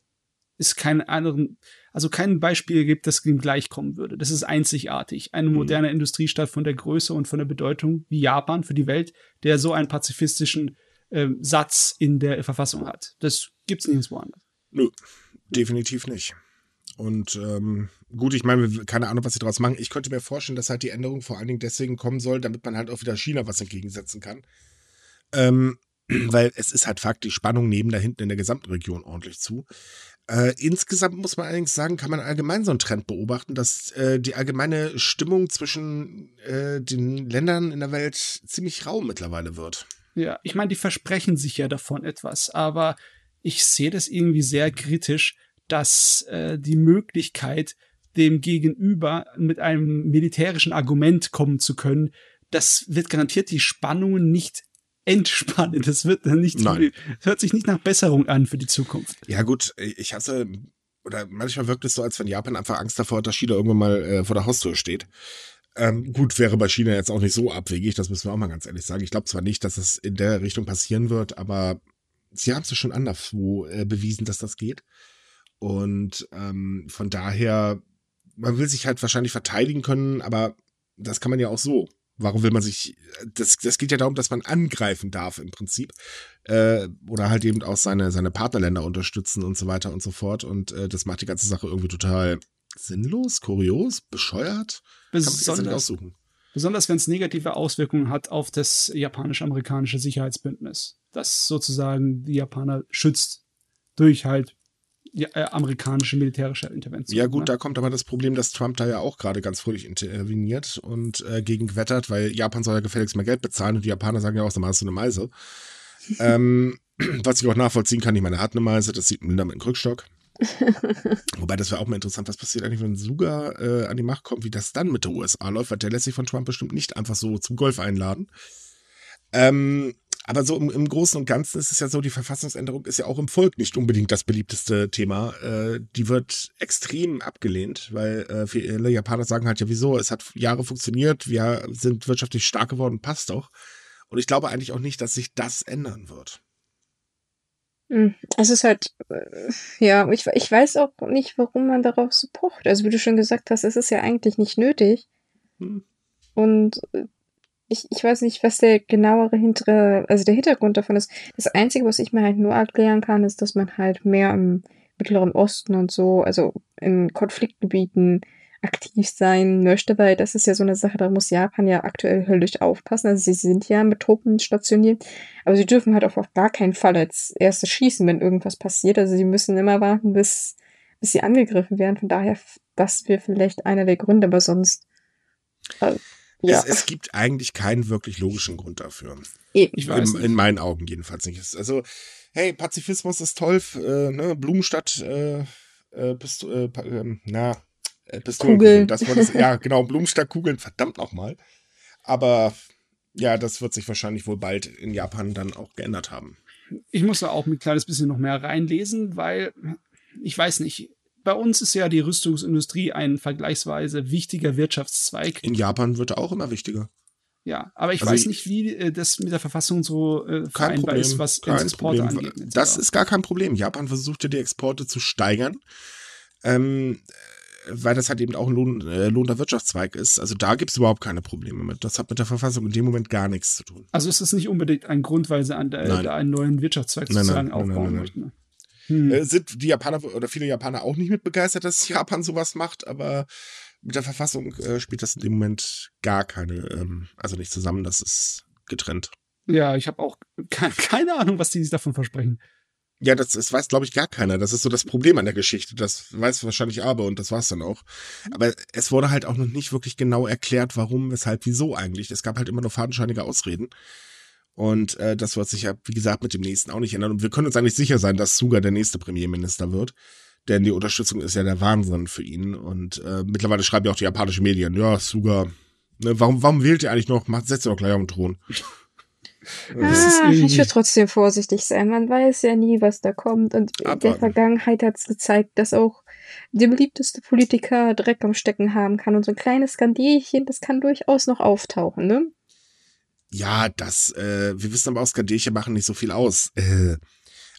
ist kein anderen, also kein Beispiel gibt, das ihm gleichkommen würde. Das ist einzigartig. Eine mhm. moderne mhm. Industriestadt von der Größe und von der Bedeutung wie Japan für die Welt, der so einen pazifistischen äh, Satz in der Verfassung hat. Das gibt's nirgendwo anders. Nö, definitiv nicht. Und ähm, gut, ich meine, keine Ahnung, was sie daraus machen. Ich könnte mir vorstellen, dass halt die Änderung vor allen Dingen deswegen kommen soll, damit man halt auch wieder China was entgegensetzen kann. Ähm, <clears throat> weil es ist halt Fakt, die Spannung nehmen da hinten in der gesamten Region ordentlich zu. Äh, insgesamt muss man allerdings sagen, kann man allgemein so einen Trend beobachten, dass äh, die allgemeine Stimmung zwischen äh, den Ländern in der Welt ziemlich rau mittlerweile wird. Ja, ich meine, die versprechen sich ja davon etwas, aber ich sehe das irgendwie sehr kritisch, dass äh, die Möglichkeit, dem Gegenüber mit einem militärischen Argument kommen zu können, das wird garantiert die Spannungen nicht entspannen. Das wird dann nicht, Nein. hört sich nicht nach Besserung an für die Zukunft. Ja, gut, ich hasse, oder manchmal wirkt es so, als wenn Japan einfach Angst davor hat, dass China irgendwann mal äh, vor der Haustür steht. Ähm, gut, wäre bei China jetzt auch nicht so abwegig, das müssen wir auch mal ganz ehrlich sagen. Ich glaube zwar nicht, dass es in der Richtung passieren wird, aber sie haben es schon anderswo äh, bewiesen, dass das geht. Und ähm, von daher, man will sich halt wahrscheinlich verteidigen können, aber das kann man ja auch so. Warum will man sich, das, das geht ja darum, dass man angreifen darf im Prinzip. Äh, oder halt eben auch seine, seine Partnerländer unterstützen und so weiter und so fort. Und äh, das macht die ganze Sache irgendwie total sinnlos, kurios, bescheuert. Besonders, besonders wenn es negative Auswirkungen hat auf das japanisch-amerikanische Sicherheitsbündnis, das sozusagen die Japaner schützt durch halt ja, äh, amerikanische militärische Intervention. Ja gut, ne? da kommt aber das Problem, dass Trump da ja auch gerade ganz fröhlich interveniert und äh, gegen weil Japan soll ja gefälligst mehr Geld bezahlen und die Japaner sagen ja auch, dann hast du eine Meise. <laughs> ähm, was ich auch nachvollziehen kann, ich meine, er hat eine Meise, das sieht man mit einem Krückstock. <laughs> Wobei, das wäre auch mal interessant, was passiert eigentlich, wenn Suga äh, an die Macht kommt, wie das dann mit der USA läuft, weil der lässt sich von Trump bestimmt nicht einfach so zum Golf einladen. Ähm, aber so im, im Großen und Ganzen ist es ja so, die Verfassungsänderung ist ja auch im Volk nicht unbedingt das beliebteste Thema. Äh, die wird extrem abgelehnt, weil äh, viele Japaner sagen halt ja, wieso, es hat Jahre funktioniert, wir sind wirtschaftlich stark geworden, passt doch. Und ich glaube eigentlich auch nicht, dass sich das ändern wird. Hm, es ist halt, äh, ja, ich, ich weiß auch nicht, warum man darauf so pocht. Also wie du schon gesagt hast, es ist ja eigentlich nicht nötig. Hm. Und äh, ich, ich weiß nicht, was der genauere hintere, also der Hintergrund davon ist. Das Einzige, was ich mir halt nur erklären kann, ist, dass man halt mehr im Mittleren Osten und so, also in Konfliktgebieten aktiv sein möchte, weil das ist ja so eine Sache, da muss Japan ja aktuell höllisch aufpassen. Also sie sind ja mit Truppen stationiert, aber sie dürfen halt auch auf gar keinen Fall als erstes schießen, wenn irgendwas passiert. Also sie müssen immer warten, bis, bis sie angegriffen werden. Von daher, das wäre vielleicht einer der Gründe, aber sonst. Äh, ja. Es, es, gibt eigentlich keinen wirklich logischen Grund dafür. Ich weiß in, in meinen Augen jedenfalls nicht. Also, hey, Pazifismus ist toll, äh, ne? Blumenstadt, äh, äh, bist du, äh, äh, na, äh, Pistolen. Das war das, ja, genau, Blumenstadt Kugeln, verdammt nochmal. Aber ja, das wird sich wahrscheinlich wohl bald in Japan dann auch geändert haben. Ich muss da auch ein kleines bisschen noch mehr reinlesen, weil ich weiß nicht, bei uns ist ja die Rüstungsindustrie ein vergleichsweise wichtiger Wirtschaftszweig. In Japan wird er auch immer wichtiger. Ja, aber ich also weiß nicht, wie äh, das mit der Verfassung so äh, vereinbar Problem, ist, was Exporte Problem. angeht. Das ist gar kein Problem. Japan versucht ja die Exporte zu steigern. Ähm, weil das halt eben auch ein Lohn, äh, lohnender Wirtschaftszweig ist. Also da gibt's überhaupt keine Probleme mit. Das hat mit der Verfassung in dem Moment gar nichts zu tun. Also ist das nicht unbedingt ein Grund, weil sie an der, Nein. der einen neuen Wirtschaftszweig Nein, sozusagen nein, aufbauen nein, möchten. Hm. Äh, sind die Japaner oder viele Japaner auch nicht mit begeistert, dass Japan sowas macht, aber mit der Verfassung äh, spielt das in dem Moment gar keine, ähm, also nicht zusammen, das ist getrennt. Ja, ich habe auch ke <laughs> keine Ahnung, was die sich davon versprechen. Ja, das, das weiß, glaube ich, gar keiner. Das ist so das Problem an der Geschichte. Das weiß wahrscheinlich aber und das war's dann auch. Aber es wurde halt auch noch nicht wirklich genau erklärt, warum, weshalb, wieso eigentlich. Es gab halt immer nur fadenscheinige Ausreden. Und äh, das wird sich ja, wie gesagt, mit dem nächsten auch nicht ändern. Und wir können uns eigentlich sicher sein, dass Suga der nächste Premierminister wird. Denn die Unterstützung ist ja der Wahnsinn für ihn. Und äh, mittlerweile schreiben ja auch die japanischen Medien, ja, Suga, ne, warum, warum wählt ihr eigentlich noch? Macht, setzt ihr doch gleich auf den Thron. <laughs> Ah, ich irgendwie- würde trotzdem vorsichtig sein. Man weiß ja nie, was da kommt. Und in der Abwarten. Vergangenheit hat es gezeigt, dass auch der beliebteste Politiker Dreck am Stecken haben kann. Und so ein kleines Skandierchen, das kann durchaus noch auftauchen, ne? Ja, das, äh, wir wissen aber auch, Skandierchen machen nicht so viel aus. Äh,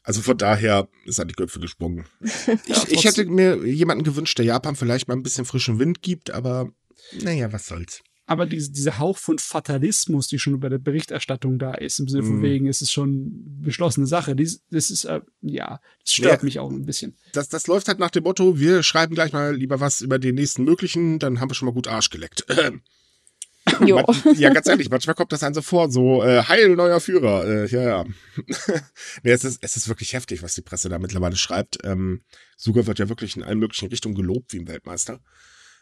also von daher ist an die Köpfe gesprungen. <laughs> Ich, ich hätte mir jemanden gewünscht, der Japan vielleicht mal ein bisschen frischen Wind gibt, aber naja, was soll's. Aber diese, dieser Hauch von Fatalismus, die schon bei der Berichterstattung da ist, im Sinne von Mhm. wegen, es ist schon beschlossene Sache. Dies, das ist, äh, ja, das stört Ja. mich auch ein bisschen. Das, das läuft halt nach dem Motto, wir schreiben gleich mal lieber was über den nächsten möglichen, dann haben wir schon mal gut Arsch geleckt. <clears throat> Jo. Ja, ganz ehrlich, manchmal kommt das einem so vor, so, äh, heil, neuer Führer. Äh, ja, ja. <laughs> nee, es ist, es ist wirklich heftig, was die Presse da mittlerweile schreibt. Ähm, Suga wird ja wirklich in allen möglichen Richtungen gelobt wie ein Weltmeister.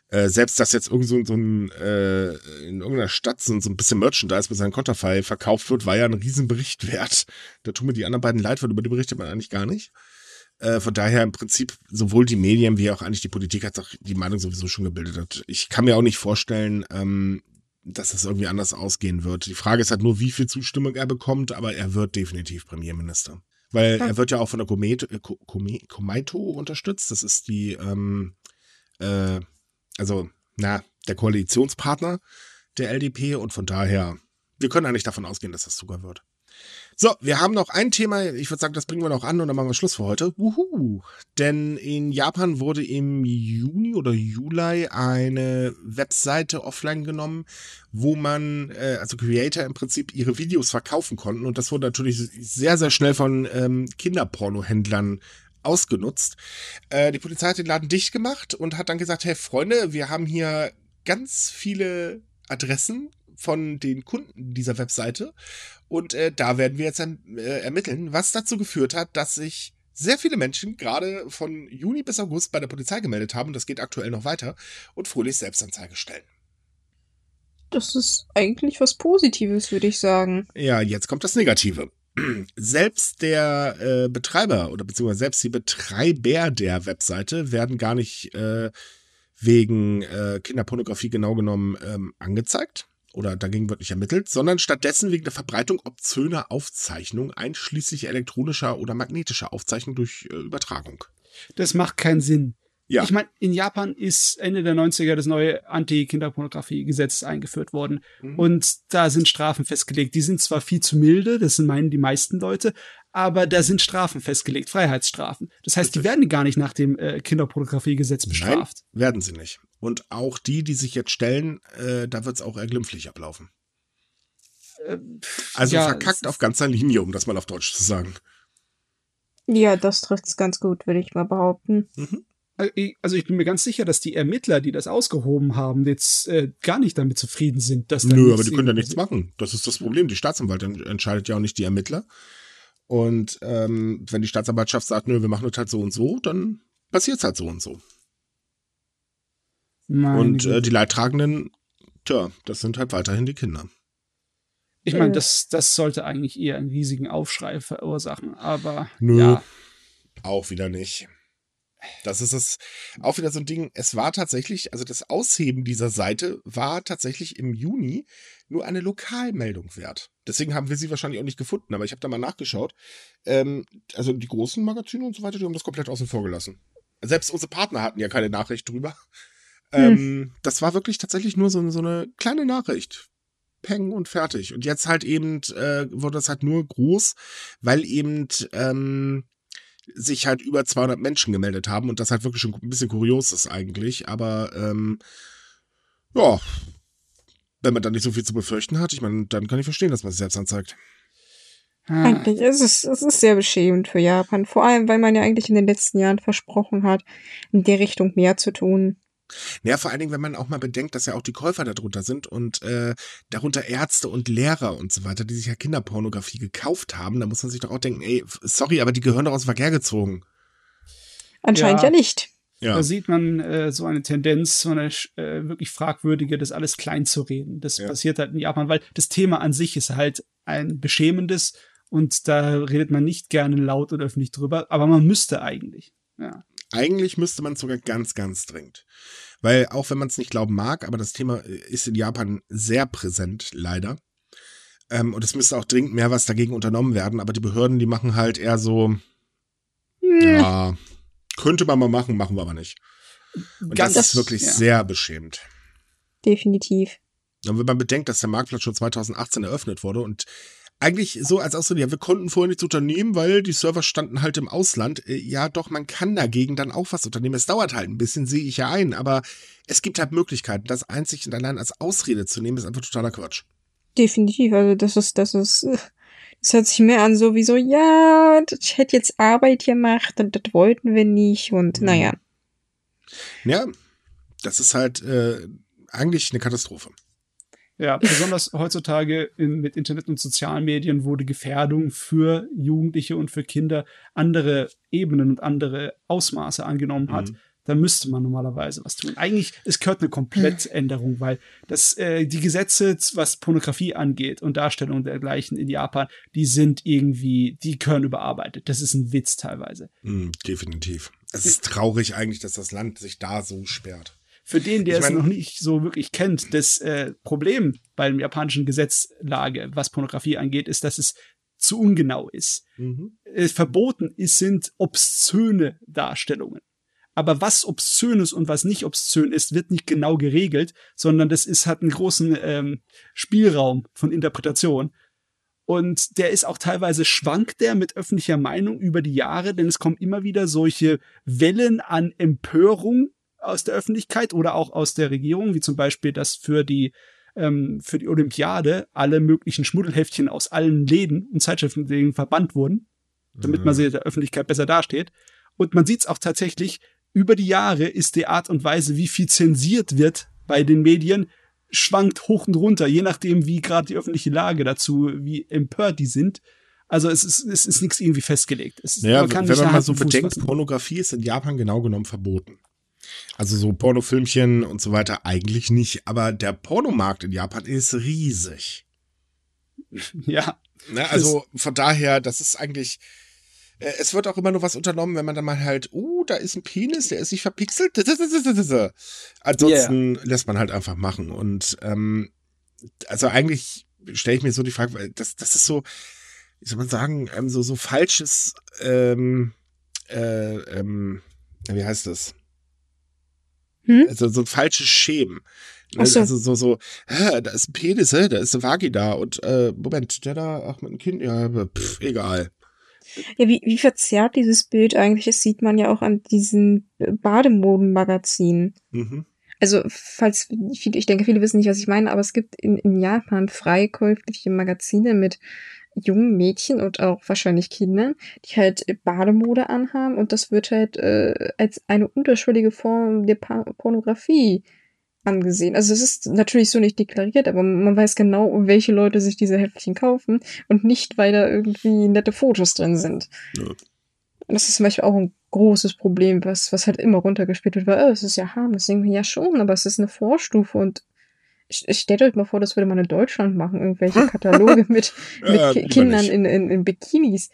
Äh, selbst, dass jetzt irgend so, so ein, äh, in irgendeiner Stadt so, so ein bisschen Merchandise mit seinem Konterfei verkauft wird, war ja ein Riesenbericht <laughs> wert. Da tun mir die anderen beiden leid, weil über die berichtet man eigentlich gar nicht. Äh, von daher im Prinzip sowohl die Medien wie auch eigentlich die Politik hat sich die Meinung sowieso schon gebildet. Ich kann mir auch nicht vorstellen, ähm, dass das irgendwie anders ausgehen wird. Die Frage ist halt nur, wie viel Zustimmung er bekommt, aber er wird definitiv Premierminister. Weil Ja. er wird ja auch von der Kometo, äh, Ko- Kome- Komeito unterstützt. Das ist die, ähm, äh, also, na, der Koalitionspartner der LDP und von daher, wir können eigentlich davon ausgehen, dass das sogar wird. So, wir haben noch ein Thema, ich würde sagen, das bringen wir noch an und dann machen wir Schluss für heute. Wuhu! Denn in Japan wurde im Juni oder Juli eine Webseite offline genommen, wo man, äh, also Creator im Prinzip ihre Videos verkaufen konnten und das wurde natürlich sehr, sehr schnell von ähm, Kinderpornohändlern ausgenutzt. Äh, die Polizei hat den Laden dicht gemacht und hat dann gesagt, hey Freunde, wir haben hier ganz viele Adressen von den Kunden dieser Webseite und äh, da werden wir jetzt dann, äh, ermitteln, was dazu geführt hat, dass sich sehr viele Menschen gerade von Juni bis August bei der Polizei gemeldet haben. Das geht aktuell noch weiter und fröhlich Selbstanzeige stellen. Das ist eigentlich was Positives, würde ich sagen. Ja, jetzt kommt das Negative. <clears throat> Selbst der äh, Betreiber oder beziehungsweise selbst die Betreiber der Webseite werden gar nicht äh, wegen äh, Kinderpornografie genau genommen ähm, angezeigt oder dagegen wird nicht ermittelt, sondern stattdessen wegen der Verbreitung obszöner Aufzeichnung, einschließlich elektronischer oder magnetischer Aufzeichnung durch äh, Übertragung. Das macht keinen Sinn. Ja. Ich meine, in Japan ist Ende der 90er das neue Anti-Kinderpornografie-Gesetz eingeführt worden. Mhm. Und da sind Strafen festgelegt. Die sind zwar viel zu milde, das sind meinen die meisten Leute, aber da sind Strafen festgelegt, Freiheitsstrafen. Das heißt, die Richtig. werden gar nicht nach dem äh, Kinderpornografie-Gesetz bestraft. Nein, werden sie nicht. Und auch die, die sich jetzt stellen, äh, da wird es auch eher glimpflich ablaufen. Äh, Also ja, verkackt es- auf ganzer Linie, um das mal auf Deutsch zu sagen. Ja, das trifft's ganz gut, würde ich mal behaupten. Mhm. Also ich bin mir ganz sicher, dass die Ermittler, die das ausgehoben haben, jetzt äh, gar nicht damit zufrieden sind, dass da Nö, aber die können ja nichts machen. Das ist das Problem. Die Staatsanwaltschaft entscheidet ja auch nicht die Ermittler. Und ähm, wenn die Staatsanwaltschaft sagt, nö, wir machen das halt so und so, dann passiert es halt so und so. Meine und äh, die Leidtragenden, tja, das sind halt weiterhin die Kinder. Ich meine, das, das sollte eigentlich eher einen riesigen Aufschrei verursachen, aber Nö. ja. Auch wieder nicht. Das ist es auch wieder so ein Ding. Es war tatsächlich, also das Ausheben dieser Seite war tatsächlich im Juni nur eine Lokalmeldung wert. Deswegen haben wir sie wahrscheinlich auch nicht gefunden, aber ich habe da mal nachgeschaut. Ähm, also die großen Magazine und so weiter, die haben das komplett außen vor gelassen. Selbst unsere Partner hatten ja keine Nachricht drüber. Ähm, das war wirklich tatsächlich nur so, so eine kleine Nachricht. Peng und fertig. Und jetzt halt eben äh, wurde das halt nur groß, weil eben ähm, sich halt über 200 Menschen gemeldet haben und das halt wirklich schon ein bisschen kurios ist eigentlich. Aber ähm, ja, wenn man da nicht so viel zu befürchten hat, ich meine, dann kann ich verstehen, dass man sich selbst anzeigt. Ah. Eigentlich ist es, es ist sehr beschämend für Japan. Vor allem, weil man ja eigentlich in den letzten Jahren versprochen hat, in der Richtung mehr zu tun. Ja, vor allen Dingen, wenn man auch mal bedenkt, dass ja auch die Käufer darunter sind und äh, darunter Ärzte und Lehrer und so weiter, die sich ja Kinderpornografie gekauft haben, da muss man sich doch auch denken, ey, sorry, aber die gehören doch aus dem Verkehr gezogen. Anscheinend ja, ja nicht. Ja. Da sieht man äh, so eine Tendenz, so eine äh, wirklich fragwürdige, das alles klein zu reden. Das ja. passiert halt in Japan, weil das Thema an sich ist halt ein beschämendes und da redet man nicht gerne laut und öffentlich drüber, aber man müsste eigentlich. Ja. Eigentlich müsste man sogar ganz, ganz dringend. Weil auch wenn man es nicht glauben mag, aber das Thema ist in Japan sehr präsent, leider. Ähm, und es müsste auch dringend mehr was dagegen unternommen werden, aber die Behörden, die machen halt eher so, hm. ja, könnte man mal machen, machen wir aber nicht. Und das, das ist wirklich ja. sehr beschämend. Definitiv. Und wenn man bedenkt, dass der Marktplatz schon 2018 eröffnet wurde und eigentlich so als Ausrede, ja, wir konnten vorher nichts unternehmen, weil die Server standen halt im Ausland. Äh, ja, doch, man kann dagegen dann auch was unternehmen. Es dauert halt ein bisschen, sehe ich ja ein, aber es gibt halt Möglichkeiten. Das einzig und allein als Ausrede zu nehmen, ist einfach totaler Quatsch. Definitiv, also das ist, das ist, <laughs> das hört sich mehr an so wie so, ja, ich hätte jetzt Arbeit gemacht und das wollten wir nicht und mhm. naja. Ja, das ist halt äh, eigentlich eine Katastrophe. Ja, besonders heutzutage in, mit Internet und sozialen Medien, wo die Gefährdung für Jugendliche und für Kinder andere Ebenen und andere Ausmaße angenommen hat. Mhm. Da müsste man normalerweise was tun. Eigentlich, es gehört eine Komplettänderung, weil das, äh, die Gesetze, was Pornografie angeht und Darstellung dergleichen in Japan, die sind irgendwie, die gehören überarbeitet. Das ist ein Witz teilweise. Mhm, definitiv. Es ist traurig eigentlich, dass das Land sich da so sperrt für den, der ich mein, es noch nicht so wirklich kennt, das äh, Problem bei dem japanischen Gesetzlage, was Pornografie angeht, ist, dass es zu ungenau ist. Mhm. Äh, verboten ist, sind obszöne Darstellungen. Aber was obszön ist und was nicht obszön ist, wird nicht genau geregelt, sondern das ist, hat einen großen ähm, Spielraum von Interpretation. Und der ist auch teilweise schwankt der mit öffentlicher Meinung über die Jahre, denn es kommen immer wieder solche Wellen an Empörung aus der Öffentlichkeit oder auch aus der Regierung, wie zum Beispiel, dass für die ähm, für die Olympiade alle möglichen Schmuddelheftchen aus allen Läden und Zeitschriften verbannt wurden, damit mhm. man sie der Öffentlichkeit besser dasteht. Und man sieht es auch tatsächlich, über die Jahre ist die Art und Weise, wie viel zensiert wird bei den Medien, schwankt hoch und runter, je nachdem, wie gerade die öffentliche Lage dazu, wie empört die sind. Also es ist, es ist nichts irgendwie festgelegt. Es naja, man wenn man mal so bedenkt, Pornografie ist in Japan genau genommen verboten. Also so Pornofilmchen und so weiter eigentlich nicht. Aber der Pornomarkt in Japan ist riesig. <laughs> Ja. Ne, also von daher, das ist eigentlich. Äh, es wird auch immer nur was unternommen, wenn man dann mal halt, uh, da ist ein Penis, der ist nicht verpixelt. Ansonsten yeah. lässt man halt einfach machen. Und ähm, also eigentlich stelle ich mir so die Frage, weil das, das ist so, wie soll man sagen, ähm, so, so falsches, ähm, äh, ähm, wie heißt das? Hm? Also so ein falsches Schämen. Ne, so. Also so, so, hä, da ist ein Penis, hä, da ist eine Vagina und äh, Moment, der da, ach, mit einem Kind, ja, pff, egal. Ja, wie, wie verzerrt dieses Bild eigentlich ist, sieht man ja auch an diesen Bademodenmagazinen. Mhm. Also, falls ich denke, viele wissen nicht, was ich meine, aber es gibt in, in Japan freikäufliche Magazine mit jungen Mädchen und auch wahrscheinlich Kindern, die halt Bademode anhaben und das wird halt äh, als eine unterschwellige Form der pa Pornografie angesehen. Also es ist natürlich so nicht deklariert, aber man weiß genau, welche Leute sich diese Heftchen kaufen und nicht, weil da irgendwie nette Fotos drin sind. Ja. Das ist zum Beispiel auch ein großes Problem, was, was halt immer runtergespielt wird, weil, oh, es ist ja harmlos, ja schon, aber es ist eine Vorstufe und Stellt euch mal vor, das würde man in Deutschland machen, irgendwelche <laughs> Kataloge mit, mit ja, Kindern in, in, in Bikinis.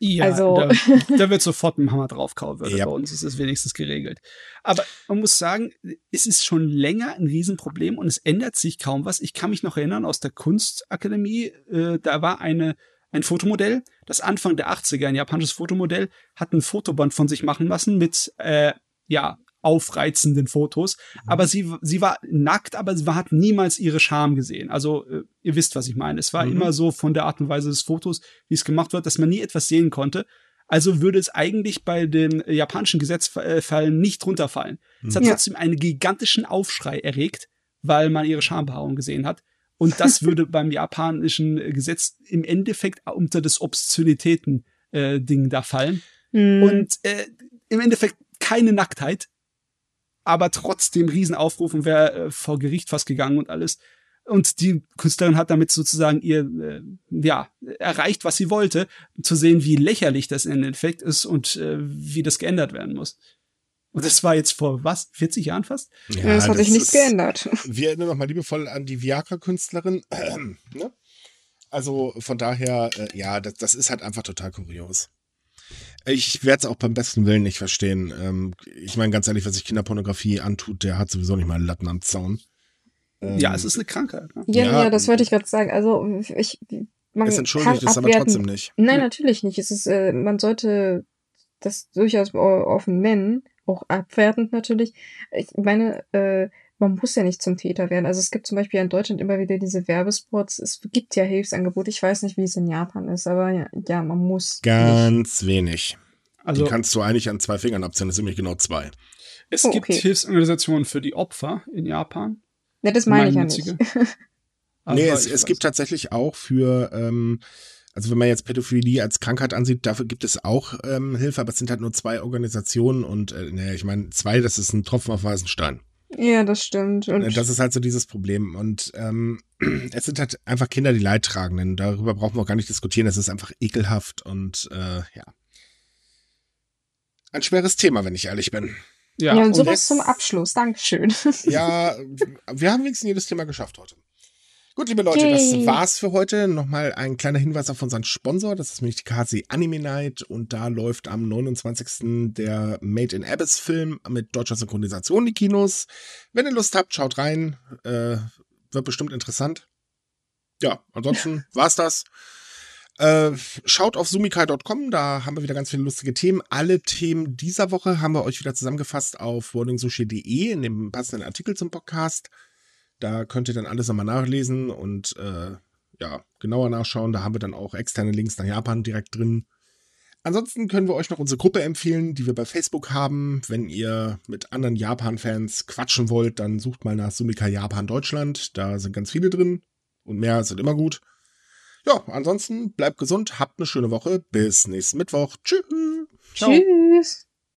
Ja, also. da, <laughs> da wird sofort ein Hammer draufkauen. Ja. Bei uns ist es wenigstens geregelt. Aber man muss sagen, es ist schon länger ein Riesenproblem und es ändert sich kaum was. Ich kann mich noch erinnern aus der Kunstakademie, äh, da war eine, ein Fotomodell, das Anfang der 80er, ein japanisches Fotomodell, hat ein Fotoband von sich machen lassen mit, äh, ja, aufreizenden Fotos. Mhm. Aber sie, sie war nackt, aber sie hat niemals ihre Scham gesehen. Also äh, ihr wisst, was ich meine. Es war mhm. immer so von der Art und Weise des Fotos, wie es gemacht wird, dass man nie etwas sehen konnte. Also würde es eigentlich bei den japanischen Gesetzfällen nicht runterfallen. Es hat Ja. trotzdem einen gigantischen Aufschrei erregt, weil man ihre Schambehaarung gesehen hat. Und das <laughs> würde beim japanischen Gesetz im Endeffekt unter das Obszönitäten-Ding da fallen. Hm. Und äh, im Endeffekt keine Nacktheit, aber trotzdem Riesenaufruf und wäre äh, vor Gericht fast gegangen und alles. Und die Künstlerin hat damit sozusagen ihr, äh, ja, erreicht, was sie wollte, zu sehen, wie lächerlich das im Endeffekt ist und äh, wie das geändert werden muss. Und das war jetzt vor was? 40 Jahren fast? ja, es hat sich nichts geändert. Wir erinnern nochmal liebevoll an die Viagra-Künstlerin. <clears throat> ne? Also von daher, äh, ja, das, das ist halt einfach total kurios. Ich werde es auch beim besten Willen nicht verstehen. Ähm, ich meine, ganz ehrlich, wer sich Kinderpornografie antut, der hat sowieso nicht mal Latten am Zaun. Ähm, Ja, es ist eine Krankheit. Ne? Ja, Ja. ja, das wollte ich gerade sagen. Also ich, man Es entschuldigt kann es aber trotzdem nicht. Nein, Ja. natürlich nicht. Es ist, äh, man sollte das durchaus offen nennen, auch abwertend natürlich. Ich meine, äh, man muss ja nicht zum Täter werden. Also es gibt zum Beispiel in Deutschland immer wieder diese Werbespots. Es gibt ja Hilfsangebote. Ich weiß nicht, wie es in Japan ist, aber ja, ja man muss. nicht. Ganz wenig. Also die kannst du eigentlich an zwei Fingern abzählen, das sind nämlich genau zwei. es Oh, gibt okay. Hilfsorganisationen für die Opfer in Japan. Ja, das meine ich ja nicht. Aber <laughs> nee, es, es gibt tatsächlich auch für, ähm, also wenn man jetzt Pädophilie als Krankheit ansieht, dafür gibt es auch ähm, Hilfe, aber es sind halt nur zwei Organisationen und, äh, naja, ich meine, zwei, das ist ein Tropfen auf weißen Stein. Ja, das stimmt. Und Äh, Das ist halt so dieses Problem. Und ähm, <clears throat> es sind halt einfach Kinder, die Leidtragenden. Darüber brauchen wir auch gar nicht diskutieren. Das ist einfach ekelhaft und äh, ja. Ein schweres Thema, wenn ich ehrlich bin. Ja, ja, und und sowas jetzt- zum Abschluss. Dankeschön. Ja, <laughs> wir haben wenigstens jedes Thema geschafft heute. Gut, liebe Leute, Yay. das war's für heute. Nochmal ein kleiner Hinweis auf unseren Sponsor. Das ist nämlich die KC Anime Night. Und da läuft am 29. der Made in Abyss Film mit deutscher Synchronisation in die Kinos. Wenn ihr Lust habt, schaut rein. Äh, wird bestimmt interessant. Ja, ansonsten <laughs> war's das. Äh, schaut auf sumikai.com, da haben wir wieder ganz viele lustige Themen. Alle Themen dieser Woche haben wir euch wieder zusammengefasst auf wordingsushi.de in dem passenden Artikel zum Podcast. Da könnt ihr dann alles nochmal nachlesen und äh, ja, genauer nachschauen. Da haben wir dann auch externe Links nach Japan direkt drin. Ansonsten können wir euch noch unsere Gruppe empfehlen, die wir bei Facebook haben. Wenn ihr mit anderen Japan-Fans quatschen wollt, dann sucht mal nach Sumika Japan Deutschland. Da sind ganz viele drin und mehr sind immer gut. Ja, ansonsten bleibt gesund, habt eine schöne Woche. Bis nächsten Mittwoch. Tschüss. Tschüss.